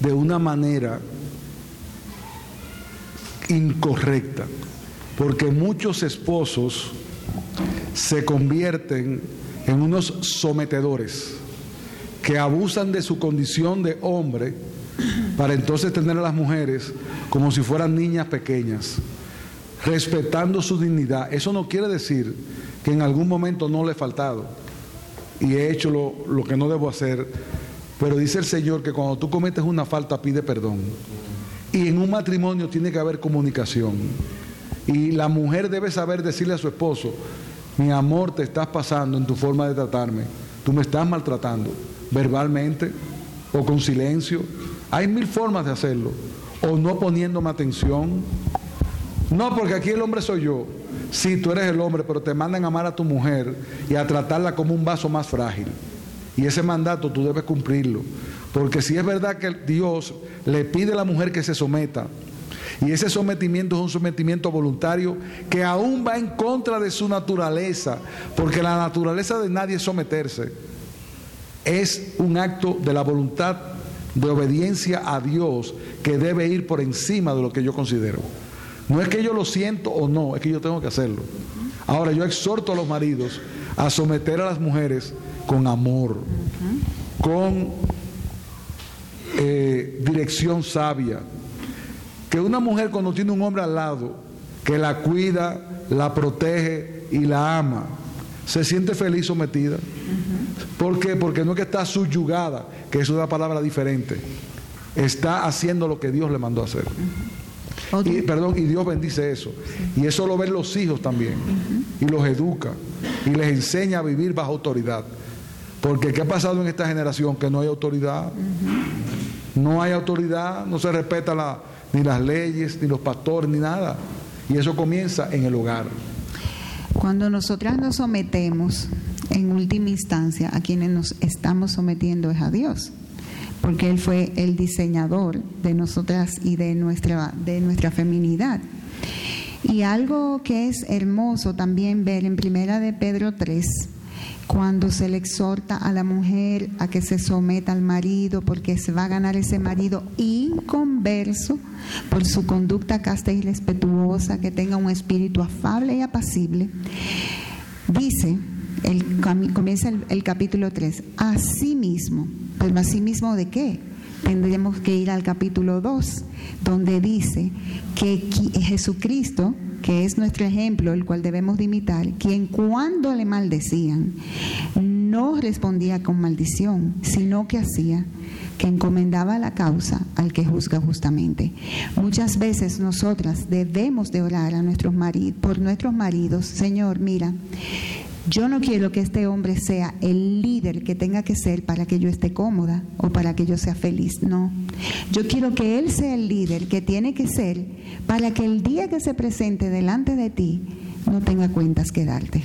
de una manera incorrecta, porque muchos esposos se convierten en unos sometedores que abusan de su condición de hombre para entonces tener a las mujeres como si fueran niñas pequeñas, respetando su dignidad. Eso no quiere decir que en algún momento no le he faltado y he hecho lo, lo que no debo hacer, pero dice el Señor que cuando tú cometes una falta pide perdón. Y en un matrimonio tiene que haber comunicación. Y la mujer debe saber decirle a su esposo, mi amor, te estás pasando en tu forma de tratarme, tú me estás maltratando verbalmente o con silencio. Hay mil formas de hacerlo. O no poniéndome atención. No, porque aquí el hombre soy yo. Sí, tú eres el hombre, pero te mandan a amar a tu mujer y a tratarla como un vaso más frágil. Y ese mandato tú debes cumplirlo. Porque si es verdad que Dios le pide a la mujer que se someta, y ese sometimiento es un sometimiento voluntario que aún va en contra de su naturaleza, porque la naturaleza de nadie es someterse es un acto de la voluntad de obediencia a Dios que debe ir por encima de lo que yo considero. No es que yo lo siento o no, es que yo tengo que hacerlo. Ahora yo exhorto a los maridos a someter a las mujeres con amor, con eh, dirección sabia. Que una mujer cuando tiene un hombre al lado, que la cuida, la protege y la ama, se siente feliz sometida. ¿Por qué? Porque no es que está subyugada, que es una palabra diferente. Está haciendo lo que Dios le mandó a hacer. Y, perdón, y Dios bendice eso. Y eso lo ven los hijos también. Y los educa. Y les enseña a vivir bajo autoridad. Porque ¿qué ha pasado en esta generación? Que no hay autoridad. No hay autoridad, no se respeta ni las leyes, ni los pastores, ni nada. Y eso comienza en el hogar. Cuando nosotras nos sometemos, en última instancia, a quienes nos estamos sometiendo es a Dios, porque Él fue el diseñador de nosotras y de nuestra, de nuestra feminidad. Y algo que es hermoso también ver en Primera de Pedro 3, cuando se le exhorta a la mujer a que se someta al marido porque se va a ganar ese marido inconverso por su conducta casta y respetuosa, que tenga un espíritu afable y apacible. Dice, el, comienza el, capítulo 3, mismo, pero mismo de qué? Tendríamos que ir al capítulo 2, donde dice que Jesucristo que es nuestro ejemplo, el cual debemos de imitar, quien cuando le maldecían, no respondía con maldición, sino que hacía que encomendaba la causa al que juzga justamente. Muchas veces nosotras debemos de orar a nuestros maridos, por nuestros maridos, Señor, mira, yo no quiero que este hombre sea el líder que tenga que ser para que yo esté cómoda o para que yo sea feliz. No. Yo quiero que él sea el líder que tiene que ser para que el día que se presente delante de ti no tenga cuentas que darte.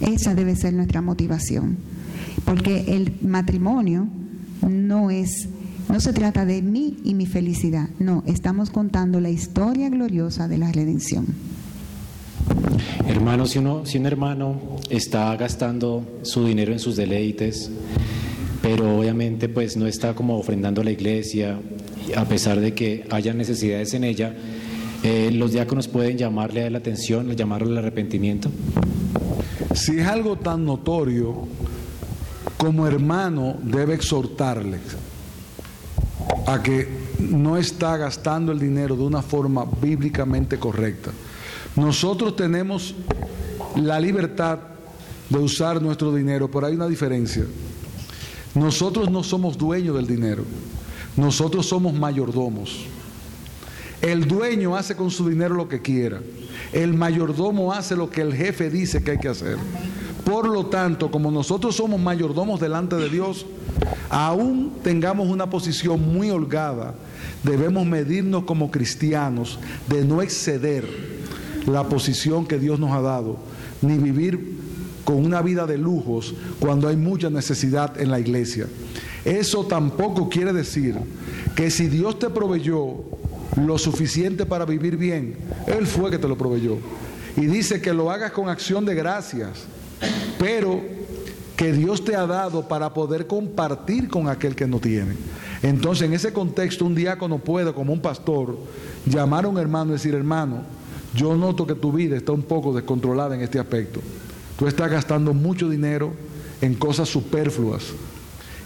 Esa debe ser nuestra motivación. Porque el matrimonio no es no se trata de mí y mi felicidad, no, estamos contando la historia gloriosa de la redención. Hermano, si, uno, si un hermano está gastando su dinero en sus deleites, pero obviamente pues no está como ofrendando a la iglesia, a pesar de que haya necesidades en ella, eh, los diáconos pueden llamarle a la atención, llamarle al arrepentimiento. Si es algo tan notorio, como hermano debe exhortarle a que no está gastando el dinero de una forma bíblicamente correcta. Nosotros tenemos la libertad de usar nuestro dinero, pero hay una diferencia. Nosotros no somos dueños del dinero, nosotros somos mayordomos. El dueño hace con su dinero lo que quiera. El mayordomo hace lo que el jefe dice que hay que hacer. Por lo tanto, como nosotros somos mayordomos delante de Dios, aún tengamos una posición muy holgada, debemos medirnos como cristianos de no exceder la posición que Dios nos ha dado, ni vivir con una vida de lujos cuando hay mucha necesidad en la iglesia. Eso tampoco quiere decir que si Dios te proveyó lo suficiente para vivir bien, Él fue que te lo proveyó. Y dice que lo hagas con acción de gracias, pero que Dios te ha dado para poder compartir con aquel que no tiene. Entonces, en ese contexto, un diácono puede, como un pastor, llamar a un hermano y decir, hermano, yo noto que tu vida está un poco descontrolada en este aspecto. Tú estás gastando mucho dinero en cosas superfluas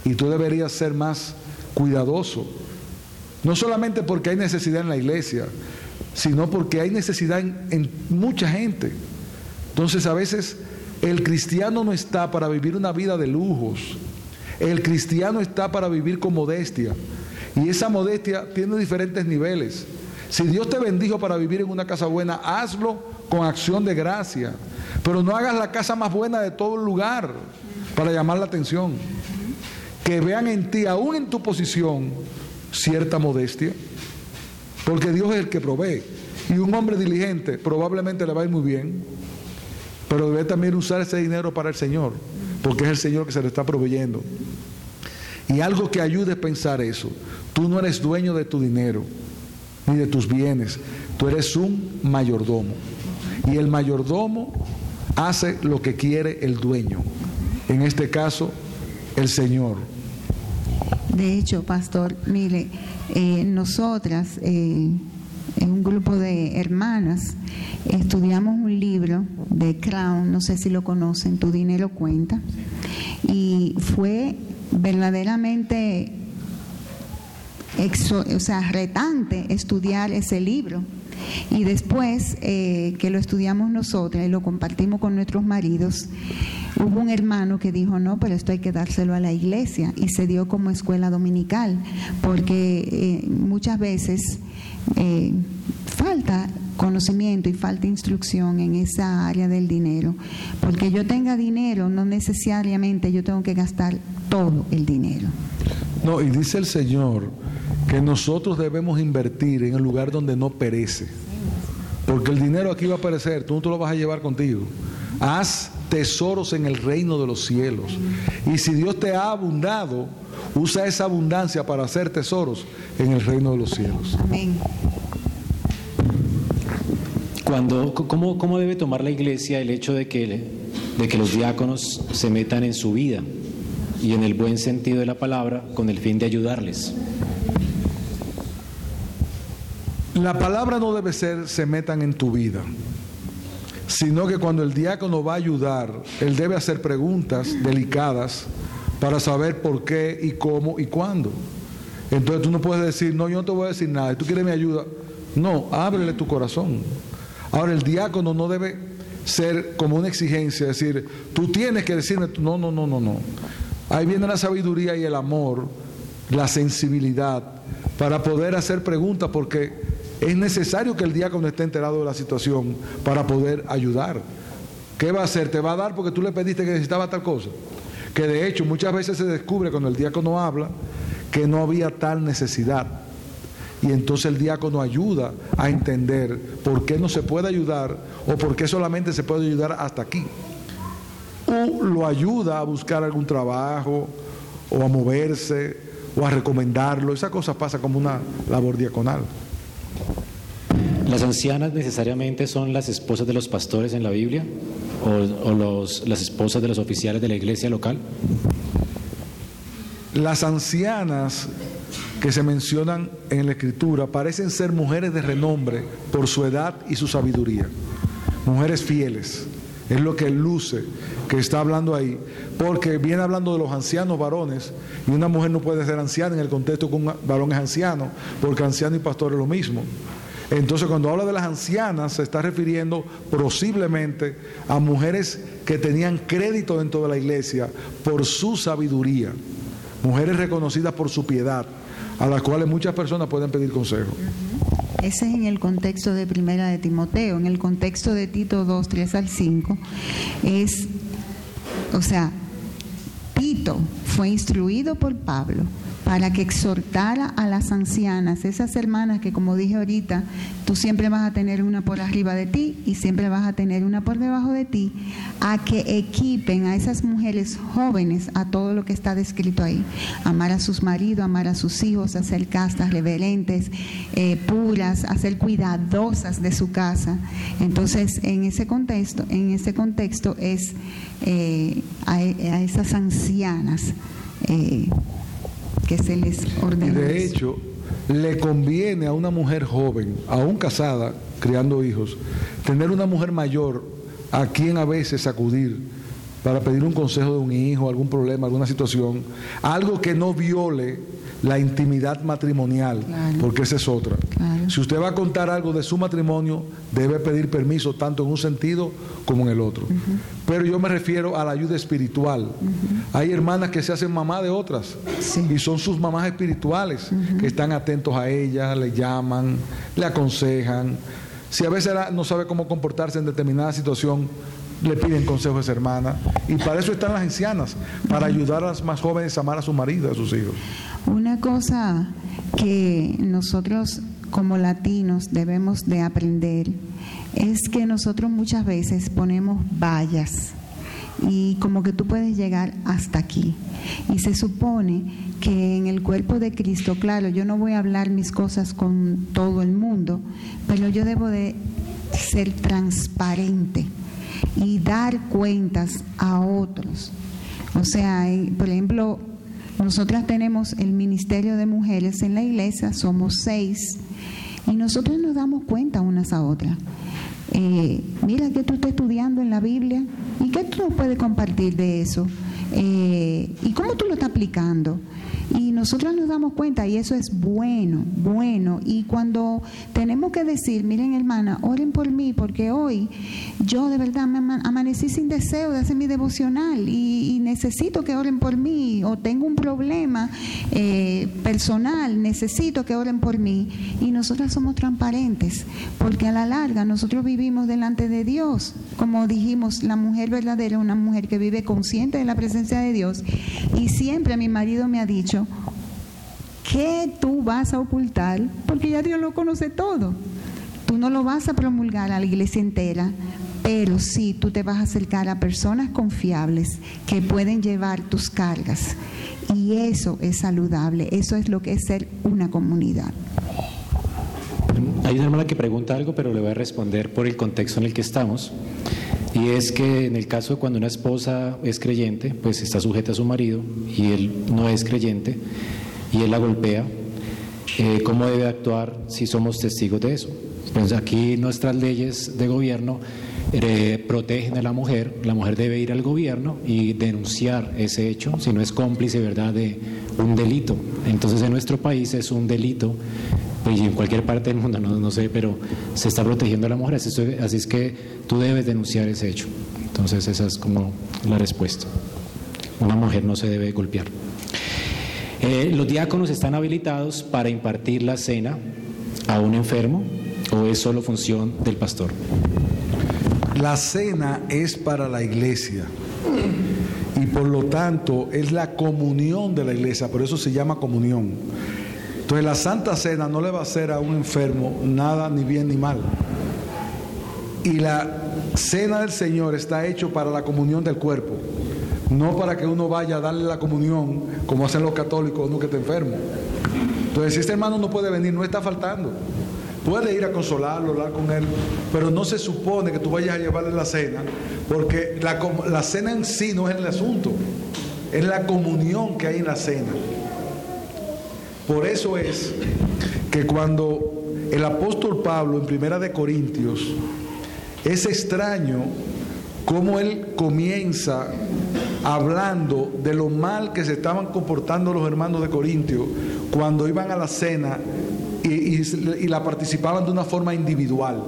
y tú deberías ser más cuidadoso. No solamente porque hay necesidad en la iglesia, sino porque hay necesidad en, mucha gente. Entonces a veces el cristiano no está para vivir una vida de lujos. El cristiano está para vivir con modestia. Y esa modestia tiene diferentes niveles. Si Dios te bendijo para vivir en una casa buena, hazlo con acción de gracia. Pero no hagas la casa más buena de todo el lugar para llamar la atención. Que vean en ti, aún en tu posición, cierta modestia. Porque Dios es el que provee. Y un hombre diligente probablemente le va a ir muy bien. Pero debe también usar ese dinero para el Señor. Porque es el Señor que se le está proveyendo. Y algo que ayude a pensar eso. Tú no eres dueño de tu dinero ni de tus bienes. Tú eres un mayordomo. Y el mayordomo hace lo que quiere el dueño. En este caso, el Señor. De hecho, pastor, mire, eh, nosotras, eh, un grupo de hermanas, estudiamos un libro de Crown, no sé si lo conocen, Tu dinero cuenta, y fue verdaderamente o sea, retante estudiar ese libro. Y después eh, que lo estudiamos nosotros y lo compartimos con nuestros maridos, hubo un hermano que dijo, no, pero esto hay que dárselo a la iglesia y se dio como escuela dominical, porque eh, muchas veces eh, falta conocimiento y falta instrucción en esa área del dinero. Porque yo tenga dinero, no necesariamente yo tengo que gastar todo el dinero. No, y dice el Señor que nosotros debemos invertir en el lugar donde no perece. Porque el dinero aquí va a perecer, tú no te lo vas a llevar contigo. Haz tesoros en el reino de los cielos. Y si Dios te ha abundado, usa esa abundancia para hacer tesoros en el reino de los cielos. Amén. Cuando, ¿cómo, ¿Cómo debe tomar la iglesia el hecho de que, de que los diáconos se metan en su vida y en el buen sentido de la palabra con el fin de ayudarles? La palabra no debe ser se metan en tu vida, sino que cuando el diácono va a ayudar, él debe hacer preguntas delicadas para saber por qué y cómo y cuándo. Entonces tú no puedes decir, no, yo no te voy a decir nada, tú quieres mi ayuda. No, ábrele tu corazón. Ahora el diácono no debe ser como una exigencia, decir, tú tienes que decirme, no, no, no, no, no. Ahí viene la sabiduría y el amor, la sensibilidad, para poder hacer preguntas, porque es necesario que el diácono esté enterado de la situación para poder ayudar. ¿Qué va a hacer? ¿Te va a dar porque tú le pediste que necesitaba tal cosa? Que de hecho muchas veces se descubre cuando el diácono habla que no había tal necesidad. Y entonces el diácono ayuda a entender por qué no se puede ayudar o por qué solamente se puede ayudar hasta aquí. O lo ayuda a buscar algún trabajo o a moverse o a recomendarlo. Esa cosa pasa como una labor diaconal. ¿Las ancianas necesariamente son las esposas de los pastores en la Biblia o, los, las esposas de los oficiales de la iglesia local? Las ancianas que se mencionan en la escritura parecen ser mujeres de renombre por su edad y su sabiduría, mujeres fieles. Es lo que luce que está hablando ahí, porque viene hablando de los ancianos varones, y una mujer no puede ser anciana en el contexto que un varón es anciano, porque anciano y pastor es lo mismo. Entonces cuando habla de las ancianas se está refiriendo posiblemente a mujeres que tenían crédito dentro de la iglesia por su sabiduría, mujeres reconocidas por su piedad, a las cuales muchas personas pueden pedir consejo. Ese es en el contexto de Primera de Timoteo, en el contexto de Tito 2, 3 al 5, es, o sea, Tito fue instruido por Pablo para que exhortara a las ancianas, esas hermanas que como dije ahorita, tú siempre vas a tener una por arriba de ti y siempre vas a tener una por debajo de ti, a que equipen a esas mujeres jóvenes a todo lo que está descrito ahí. Amar a sus maridos, amar a sus hijos, a ser castas, reverentes, eh, puras, a ser cuidadosas de su casa. Entonces, en ese contexto, en ese contexto es eh, a, esas ancianas. Eh, que se les ordena. de hecho, le conviene a una mujer joven, aún casada, criando hijos, tener una mujer mayor a quien a veces acudir para pedir un consejo de un hijo, algún problema, alguna situación, algo que no viole la intimidad matrimonial, porque esa es otra. Si usted va a contar algo de su matrimonio, debe pedir permiso tanto en un sentido como en el otro. Pero yo me refiero a la ayuda espiritual. Hay hermanas que se hacen mamá de otras y son sus mamás espirituales, que están atentos a ellas, le llaman, le aconsejan. Si a veces no sabe cómo comportarse en determinada situación, le piden consejos a esa hermana. Y para eso están las ancianas, para ayudar a las más jóvenes a amar a su marido, a sus hijos. Una cosa que nosotros como latinos debemos de aprender es que nosotros muchas veces ponemos vallas y como que tú puedes llegar hasta aquí. Y se supone que en el cuerpo de Cristo, claro, yo no voy a hablar mis cosas con todo el mundo, pero yo debo de ser transparente y dar cuentas a otros. O sea, por ejemplo, nosotras tenemos el Ministerio de Mujeres en la iglesia, somos seis, y nosotros nos damos cuenta unas a otras. Eh, mira que tú estás estudiando en la Biblia y qué tú puedes compartir de eso. Eh, ¿Y cómo tú lo estás aplicando? Y nosotros nos damos cuenta y eso es bueno, bueno. Y cuando tenemos que decir, miren hermana, oren por mí porque hoy yo de verdad me amanecí sin deseo de hacer mi devocional y, necesito que oren por mí o tengo un problema eh, personal, necesito que oren por mí. Y nosotras somos transparentes porque a la larga nosotros vivimos delante de Dios. Como dijimos, la mujer verdadera una mujer que vive consciente de la presencia de Dios. Y siempre mi marido me ha dicho, ¿qué tú vas a ocultar? Porque ya Dios lo conoce todo. Tú no lo vas a promulgar a la iglesia entera, pero sí tú te vas a acercar a personas confiables que pueden llevar tus cargas. Y eso es saludable, eso es lo que es ser una comunidad. Hay una hermana que pregunta algo, pero le voy a responder por el contexto en el que estamos. Y es que en el caso de cuando una esposa es creyente, pues está sujeta a su marido y él no es creyente y él la golpea, eh, ¿cómo debe actuar si somos testigos de eso? Pues aquí nuestras leyes de gobierno eh, protegen a la mujer, la mujer debe ir al gobierno y denunciar ese hecho, si no es cómplice, ¿verdad?, de un delito. Entonces en nuestro país es un delito, pues, en cualquier parte del mundo, no, no sé, pero se está protegiendo a la mujer, así, así es que tú debes denunciar ese hecho. Entonces esa es como la respuesta. Una mujer no se debe golpear. Eh, los diáconos están habilitados para impartir la cena a un enfermo o es solo función del pastor. La cena es para la iglesia y por lo tanto es la comunión de la iglesia, por eso se llama comunión. Entonces la Santa Cena no le va a hacer a un enfermo nada ni bien ni mal. Y la cena del Señor está hecho para la comunión del cuerpo, no para que uno vaya a darle la comunión como hacen los católicos uno que está enfermo. Entonces si este hermano no puede venir, no está faltando. Puede ir a consolarlo, hablar con él, pero no se supone que tú vayas a llevarle la cena, porque la, la cena en sí no es el asunto, es la comunión que hay en la cena. Por eso es que cuando el apóstol Pablo en Primera de Corintios es extraño cómo él comienza hablando de lo mal que se estaban comportando los hermanos de Corintio cuando iban a la cena y, la participaban de una forma individual.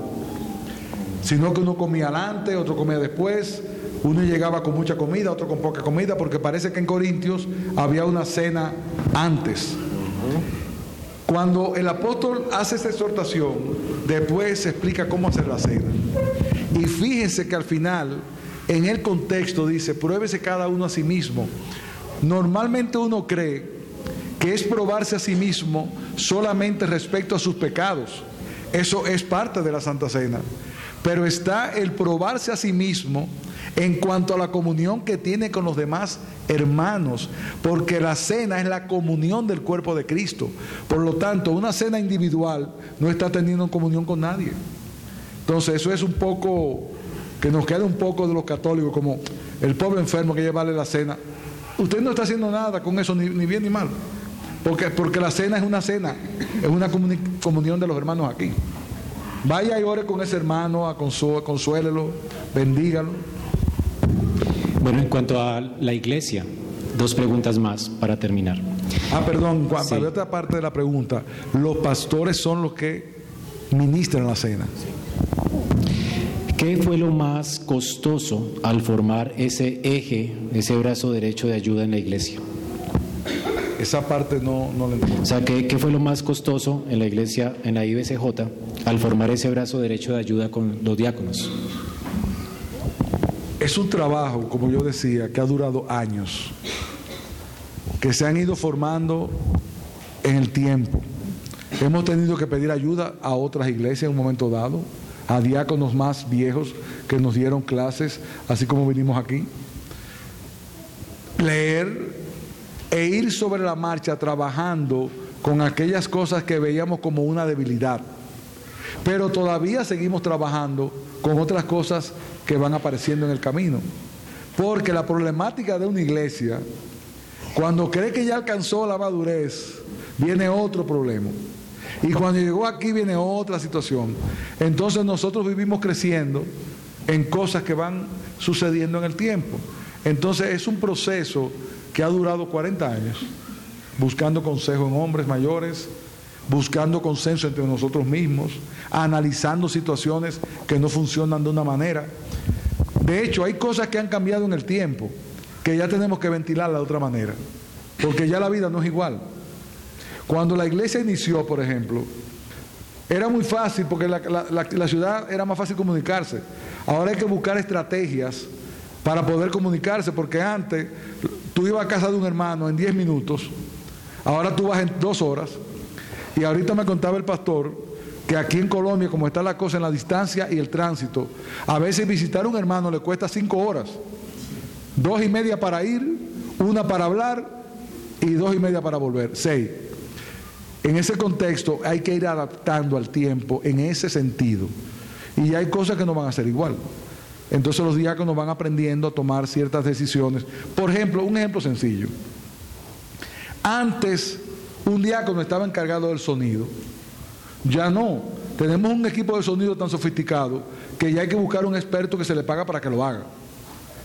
Sino que uno comía adelante, otro comía después, uno llegaba con mucha comida, otro con poca comida, porque parece que en Corintios había una cena antes. Cuando el apóstol hace esta exhortación, después se explica cómo hacer la cena. Y fíjense que al final, en el contexto dice, pruébese cada uno a sí mismo. Normalmente uno cree que es probarse a sí mismo solamente respecto a sus pecados. Eso es parte de la Santa Cena. Pero está el probarse a sí mismo en cuanto a la comunión que tiene con los demás hermanos, porque la cena es la comunión del cuerpo de Cristo. Por lo tanto, una cena individual no está teniendo comunión con nadie. Entonces, eso es un poco, que nos queda un poco de los católicos, como el pobre enfermo que llevarle la cena. Usted no está haciendo nada con eso, ni, bien ni mal. Porque, porque la cena es una cena, es una comunión de los hermanos aquí. Vaya y ore con ese hermano, consuélelo, bendígalo. Bueno, en cuanto a la iglesia, dos preguntas más para terminar. Ah, perdón, para otra parte de la pregunta, los pastores son los que ministran la cena. ¿Qué fue lo más costoso al formar ese eje, ese brazo derecho de ayuda en la iglesia? Esa parte no, no la entiendo. O sea, ¿qué, fue lo más costoso en la iglesia, en la IBCJ, al formar ese brazo derecho de ayuda con los diáconos? Es un trabajo, como yo decía, que ha durado años, que se han ido formando en el tiempo. Hemos tenido que pedir ayuda a otras iglesias en un momento dado, a diáconos más viejos que nos dieron clases, así como vinimos aquí. Leer e ir sobre la marcha trabajando con aquellas cosas que veíamos como una debilidad. Pero todavía seguimos trabajando con otras cosas que van apareciendo en el camino. Porque la problemática de una iglesia, cuando cree que ya alcanzó la madurez, viene otro problema. Y cuando llegó aquí viene otra situación. Entonces nosotros vivimos creciendo en cosas que van sucediendo en el tiempo. Entonces es un proceso que ha durado 40 años, buscando consejo en hombres mayores, buscando consenso entre nosotros mismos, analizando situaciones que no funcionan de una manera. De hecho, hay cosas que han cambiado en el tiempo, que ya tenemos que ventilarla de otra manera, porque ya la vida no es igual. Cuando la iglesia inició, por ejemplo, era muy fácil porque la, ciudad era más fácil comunicarse. Ahora hay que buscar estrategias para poder comunicarse, porque antes tú ibas a casa de un hermano en 10 minutos, ahora tú vas en dos horas, y ahorita me contaba el pastor que aquí en Colombia, como está la cosa en la distancia y el tránsito, a veces visitar a un hermano le cuesta cinco horas, dos y media para ir, una para hablar y dos y media para volver, seis. En ese contexto hay que ir adaptando al tiempo en ese sentido. Y hay cosas que no van a ser igual. Entonces los diáconos van aprendiendo a tomar ciertas decisiones. Por ejemplo, un ejemplo sencillo. Antes un diácono estaba encargado del sonido. Ya no. Tenemos un equipo de sonido tan sofisticado que ya hay que buscar un experto que se le paga para que lo haga.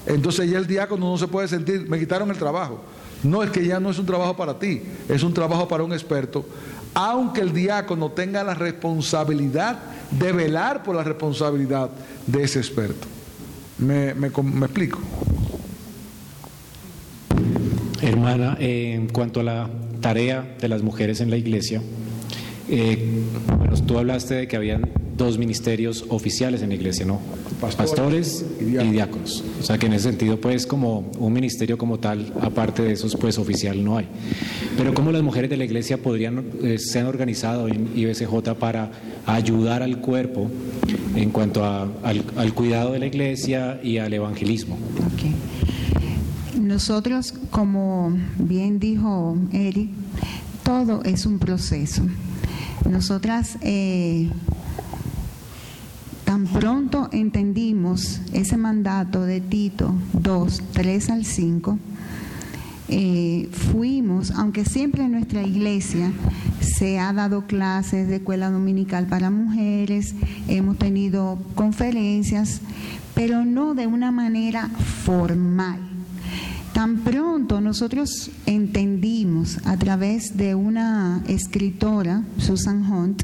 Entonces ya el diácono no se puede sentir, me quitaron el trabajo. No, es que ya no es un trabajo para ti, es un trabajo para un experto, aunque el diácono tenga la responsabilidad de velar por la responsabilidad de ese experto. ¿Me, explico? Hermana, en cuanto a la tarea de las mujeres en la iglesia, eh, bueno, tú hablaste de que habían dos ministerios oficiales en la iglesia, ¿no? Pastores, y, diáconos. O sea que en ese sentido, pues, como un ministerio como tal, aparte de esos, pues, oficial no hay. Pero ¿cómo las mujeres de la iglesia podrían, eh, se han organizado en IBCJ para ayudar al cuerpo en cuanto a, al, al, cuidado de la iglesia y al evangelismo? Okay. Nosotros, como bien dijo Eric, todo es un proceso. Nosotras eh, tan pronto entendimos ese mandato de Tito 2, 3 al 5, eh, fuimos, aunque siempre en nuestra iglesia se ha dado clases de escuela dominical para mujeres, hemos tenido conferencias, pero no de una manera formal. Tan pronto nosotros entendimos a través de una escritora, Susan Hunt,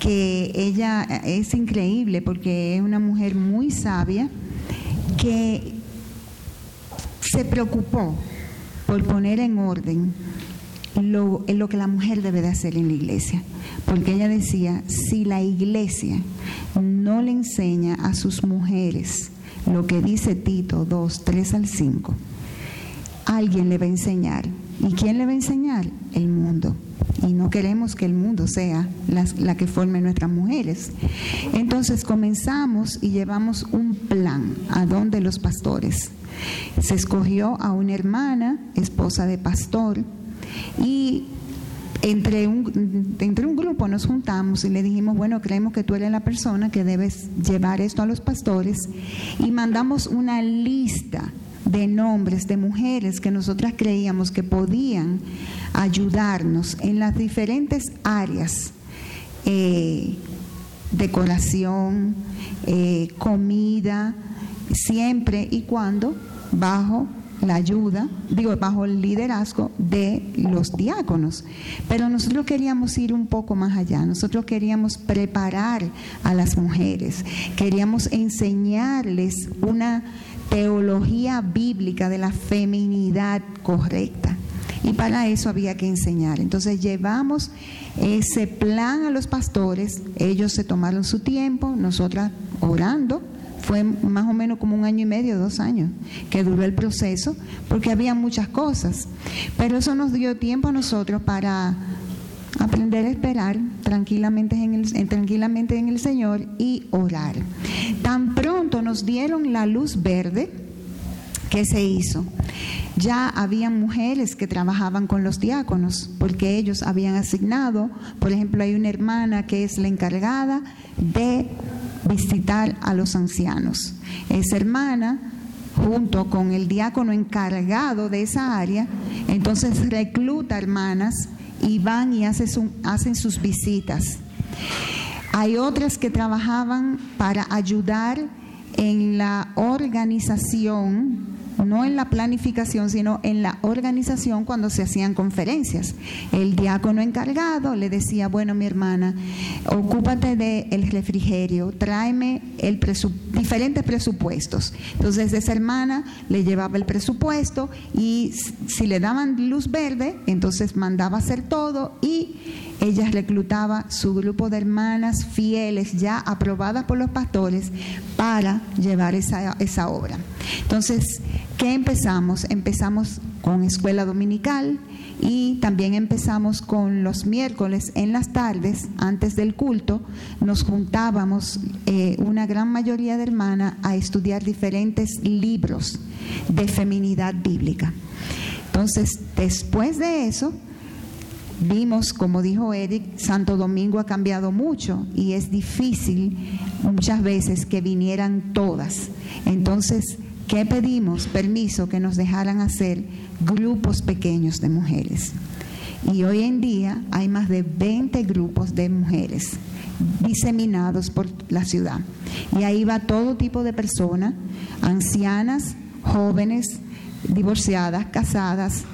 que ella es increíble porque es una mujer muy sabia que se preocupó por poner en orden lo, que la mujer debe de hacer en la iglesia. Porque ella decía, si la iglesia no le enseña a sus mujeres lo que dice Tito 2, 3 al 5, alguien le va a enseñar. ¿Y quién le va a enseñar? El mundo. Y no queremos que el mundo sea la, la, que forme nuestras mujeres. Entonces comenzamos y llevamos un plan a donde los pastores. Se escogió a una hermana, esposa de pastor, y entre un, entre un grupo nos juntamos y le dijimos, bueno, creemos que tú eres la persona que debes llevar esto a los pastores y mandamos una lista de nombres de mujeres que nosotras creíamos que podían ayudarnos en las diferentes áreas, eh, decoración, eh, comida, siempre y cuando bajo la ayuda, digo, bajo el liderazgo de los diáconos. Pero nosotros queríamos ir un poco más allá, nosotros queríamos preparar a las mujeres, queríamos enseñarles una teología bíblica de la feminidad correcta. Y para eso había que enseñar. Entonces llevamos ese plan a los pastores, ellos se tomaron su tiempo, nosotras orando, fue más o menos como un año y medio, dos años, que duró el proceso, porque había muchas cosas. Pero eso nos dio tiempo a nosotros para aprender a esperar tranquilamente en el, tranquilamente en el Señor y orar. Tan pronto nos dieron la luz verde, ¿qué se hizo? Ya había mujeres que trabajaban con los diáconos, porque ellos habían asignado, por ejemplo, hay una hermana que es la encargada de visitar a los ancianos. Esa hermana, junto con el diácono encargado de esa área, entonces recluta hermanas y van y hacen sus visitas. Hay otras que trabajaban para ayudar en la organización no en la planificación, sino en la organización cuando se hacían conferencias. El diácono encargado le decía, bueno, mi hermana, ocúpate del refrigerio, tráeme el diferentes presupuestos. Entonces esa hermana le llevaba el presupuesto y si le daban luz verde, entonces mandaba hacer todo y ella reclutaba su grupo de hermanas fieles ya aprobadas por los pastores para llevar esa, esa obra. Entonces, ¿qué empezamos? Empezamos con escuela dominical y también empezamos con los miércoles en las tardes, antes del culto, nos juntábamos eh, una gran mayoría de hermanas a estudiar diferentes libros de feminidad bíblica. Entonces, después de eso, Vimos, como dijo Eric, Santo Domingo ha cambiado mucho y es difícil muchas veces que vinieran todas. Entonces, ¿qué pedimos? Permiso que nos dejaran hacer grupos pequeños de mujeres. Y hoy en día hay más de 20 grupos de mujeres diseminados por la ciudad. Y ahí va todo tipo de personas, ancianas, jóvenes, divorciadas, casadas,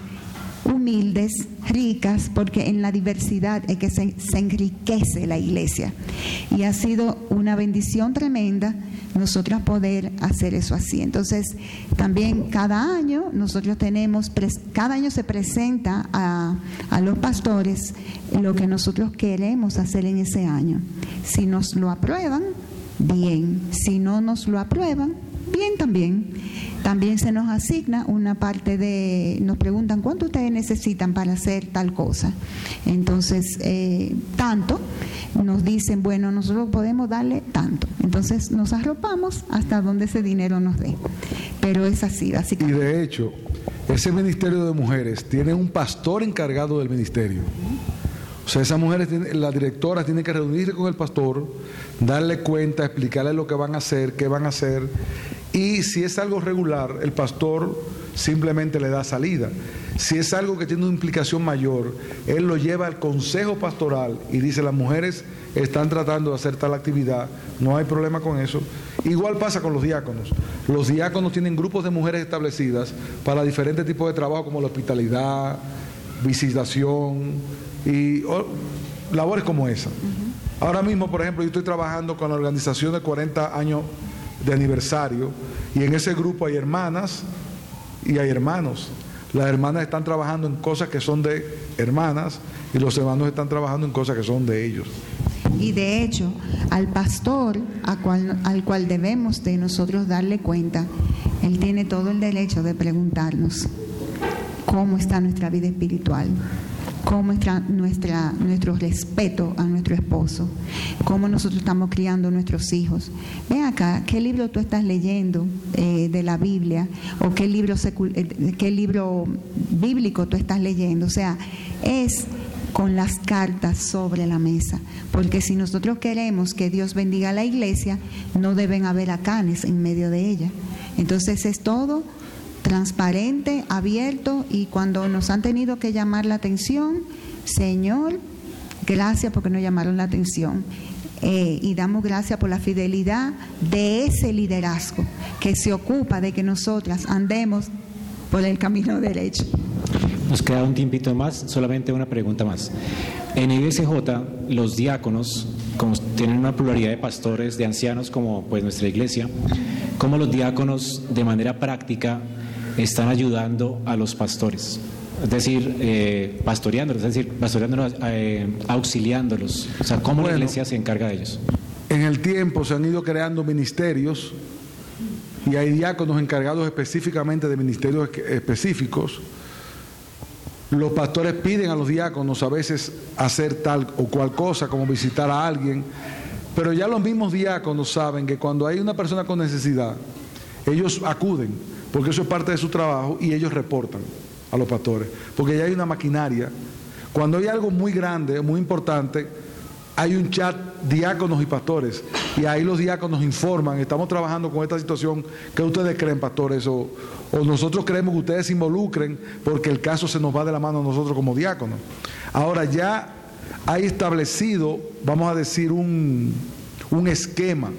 humildes, ricas, porque en la diversidad es que se, enriquece la iglesia. Y ha sido una bendición tremenda nosotros poder hacer eso así. Entonces, también cada año nosotros tenemos, cada año se presenta a, a los pastores lo que nosotros queremos hacer en ese año. Si nos lo aprueban, bien. Si no nos lo aprueban, bien también. También se nos asigna una parte de, nos preguntan cuánto ustedes necesitan para hacer tal cosa. Entonces, eh, tanto, nos dicen, bueno, nosotros podemos darle tanto. Entonces nos arropamos hasta donde ese dinero nos dé. Pero es así, básicamente. Y de hecho, ese Ministerio de Mujeres tiene un pastor encargado del ministerio. O sea, esas mujeres, las directoras tienen que reunirse con el pastor, darle cuenta, explicarle lo que van a hacer, qué van a hacer. Y si es algo regular, el pastor simplemente le da salida. Si es algo que tiene una implicación mayor, él lo lleva al consejo pastoral y dice, las mujeres están tratando de hacer tal actividad, no hay problema con eso. Igual pasa con los diáconos. Los diáconos tienen grupos de mujeres establecidas para diferentes tipos de trabajo como la hospitalidad, visitación y labores como esa. Ahora mismo, por ejemplo, yo estoy trabajando con la organización de 40 años de aniversario y en ese grupo hay hermanas y hay hermanos. Las hermanas están trabajando en cosas que son de hermanas y los hermanos están trabajando en cosas que son de ellos. Y de hecho, al pastor cual, al cual debemos de nosotros darle cuenta, él tiene todo el derecho de preguntarnos cómo está nuestra vida espiritual, cómo está nuestra, nuestro respeto a nuestro esposo, cómo nosotros estamos criando a nuestros hijos. Ven acá, ¿qué libro tú estás leyendo eh, de la Biblia? ¿O qué libro, eh, qué libro bíblico tú estás leyendo? O sea, es con las cartas sobre la mesa. Porque si nosotros queremos que Dios bendiga a la iglesia, no deben haber acanes en medio de ella. Entonces es todo transparente, abierto y cuando nos han tenido que llamar la atención, Señor, gracias porque nos llamaron la atención. Eh, y damos gracias por la fidelidad de ese liderazgo que se ocupa de que nosotras andemos por el camino derecho. Nos queda un tiempito más, solamente una pregunta más. En IBSJ, los diáconos, como tienen una pluralidad de pastores, de ancianos, como pues nuestra iglesia, como los diáconos de manera práctica están ayudando a los pastores. Es decir, eh, pastoreándolos, es decir, pastoreándolos, eh, auxiliándolos. O sea, ¿cómo la iglesia se encarga de ellos? En el tiempo se han ido creando ministerios y hay diáconos encargados específicamente de ministerios específicos. Los pastores piden a los diáconos a veces hacer tal o cual cosa, como visitar a alguien, pero ya los mismos diáconos saben que cuando hay una persona con necesidad, ellos acuden porque eso es parte de su trabajo y ellos reportan a los pastores, porque ya hay una maquinaria. Cuando hay algo muy grande, muy importante, hay un chat diáconos y pastores y ahí los diáconos informan, estamos trabajando con esta situación, ¿qué ustedes creen, pastores? O, nosotros creemos que ustedes se involucren porque el caso se nos va de la mano a nosotros como diáconos. Ahora ya hay establecido, vamos a decir, un, un esquema.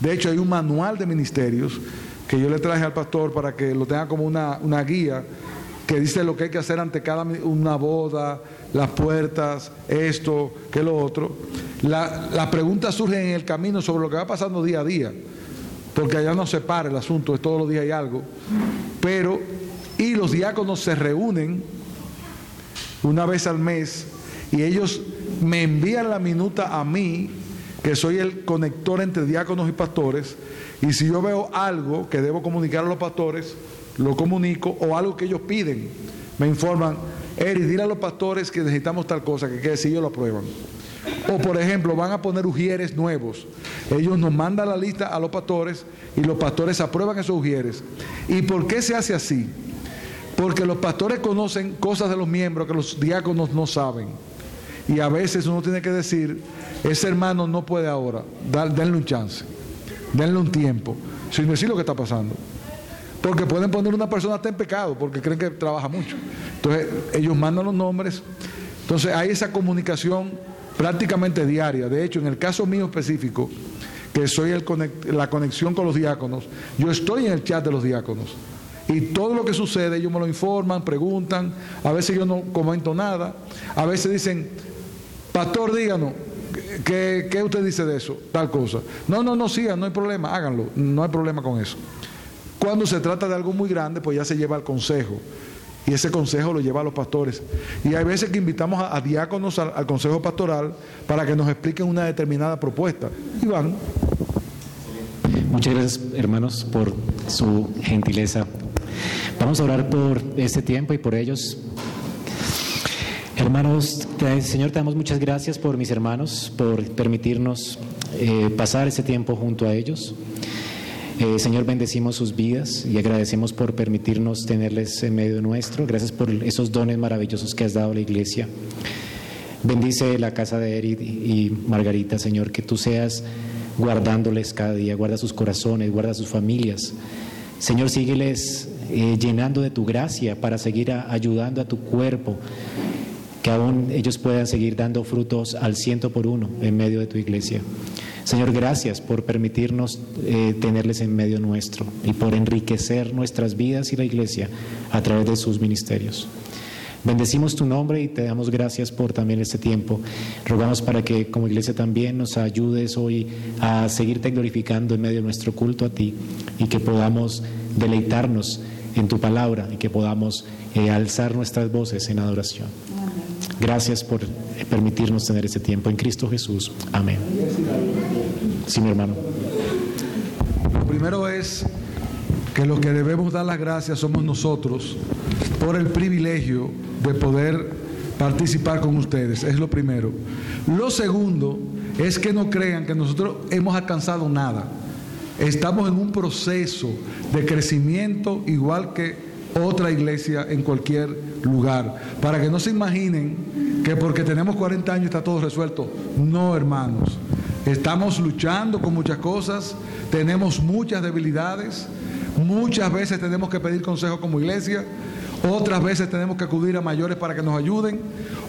De hecho, hay un manual de ministerios que yo le traje al pastor para que lo tenga como una, guía que dice lo que hay que hacer ante cada una boda, las puertas, esto, que lo otro. Las la preguntas surgen en el camino sobre lo que va pasando día a día, porque allá no se para el asunto, es todos los días hay algo. Pero, y los diáconos se reúnen una vez al mes y ellos me envían la minuta a mí, que soy el conector entre diáconos y pastores, y si yo veo algo que debo comunicar a los pastores, lo comunico, o algo que ellos piden, me informan, Eri, dile a los pastores que necesitamos tal cosa, que quede si ellos lo aprueban. O por ejemplo, van a poner ujieres nuevos. Ellos nos mandan la lista a los pastores y los pastores aprueban esos ujieres. ¿Y por qué se hace así? Porque los pastores conocen cosas de los miembros que los diáconos no saben. Y a veces uno tiene que decir, ese hermano no puede ahora, denle un chance denle un tiempo, sin decir lo que está pasando. Porque pueden poner una persona hasta en pecado porque creen que trabaja mucho. Entonces, ellos mandan los nombres. Entonces, hay esa comunicación prácticamente diaria. De hecho, en el caso mío específico, que soy la conexión con los diáconos, yo estoy en el chat de los diáconos. Y todo lo que sucede, ellos me lo informan, preguntan. A veces yo no comento nada. A veces dicen, pastor, díganos, ¿qué, qué usted dice de eso? Tal cosa. No, no, no sigan, no hay problema, háganlo. No hay problema con eso. Cuando se trata de algo muy grande, pues ya se lleva al consejo. Y ese consejo lo lleva a los pastores. Y hay veces que invitamos a, diáconos al, consejo pastoral para que nos expliquen una determinada propuesta. Y van. Muchas gracias, hermanos, por su gentileza. Vamos a orar por este tiempo y por ellos. Hermanos, Señor, te damos muchas gracias por mis hermanos, por permitirnos eh, pasar este tiempo junto a ellos. Eh, Señor, bendecimos sus vidas y agradecemos por permitirnos tenerles en medio nuestro. Gracias por esos dones maravillosos que has dado a la iglesia. Bendice la casa de Eric y Margarita, Señor, que tú seas guardándoles cada día, guarda sus corazones, guarda sus familias. Señor, sígueles eh, llenando de tu gracia para seguir ayudando a tu cuerpo, que aún ellos puedan seguir dando frutos al ciento por uno en medio de tu iglesia. Señor, gracias por permitirnos eh, tenerles en medio nuestro y por enriquecer nuestras vidas y la iglesia a través de sus ministerios. Bendecimos tu nombre y te damos gracias por también este tiempo. Rogamos para que como iglesia también nos ayudes hoy a seguirte glorificando en medio de nuestro culto a ti y que podamos deleitarnos en tu palabra y que podamos eh, alzar nuestras voces en adoración. Gracias por permitirnos tener este tiempo en Cristo Jesús. Amén. Sí, mi hermano. Lo primero es que los que debemos dar las gracias somos nosotros por el privilegio de poder participar con ustedes. Es lo primero. Lo segundo es que no crean que nosotros hemos alcanzado nada. Estamos en un proceso de crecimiento igual que otra iglesia en cualquier lugar. Para que no se imaginen que porque tenemos 40 años está todo resuelto. No, hermanos. Estamos luchando con muchas cosas, tenemos muchas debilidades, muchas veces tenemos que pedir consejo como iglesia, otras veces tenemos que acudir a mayores para que nos ayuden.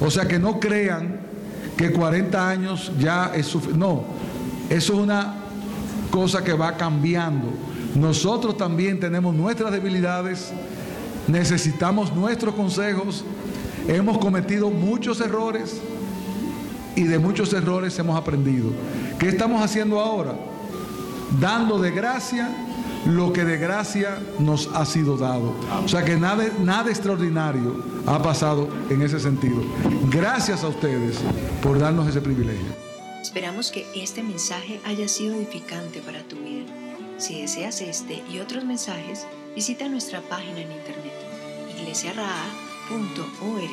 O sea que no crean que 40 años ya es suficiente. No, eso es una cosa que va cambiando. Nosotros también tenemos nuestras debilidades, necesitamos nuestros consejos, hemos cometido muchos errores y de muchos errores hemos aprendido. ¿Qué estamos haciendo ahora? Dando de gracia lo que de gracia nos ha sido dado. O sea que nada, nada extraordinario ha pasado en ese sentido. Gracias a ustedes por darnos ese privilegio. Esperamos que este mensaje haya sido edificante para tu vida. Si deseas este y otros mensajes, visita nuestra página en internet iglesiaraa.org.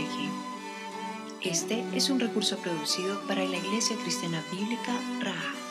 Este es un recurso producido para la Iglesia Cristiana Bíblica Raha.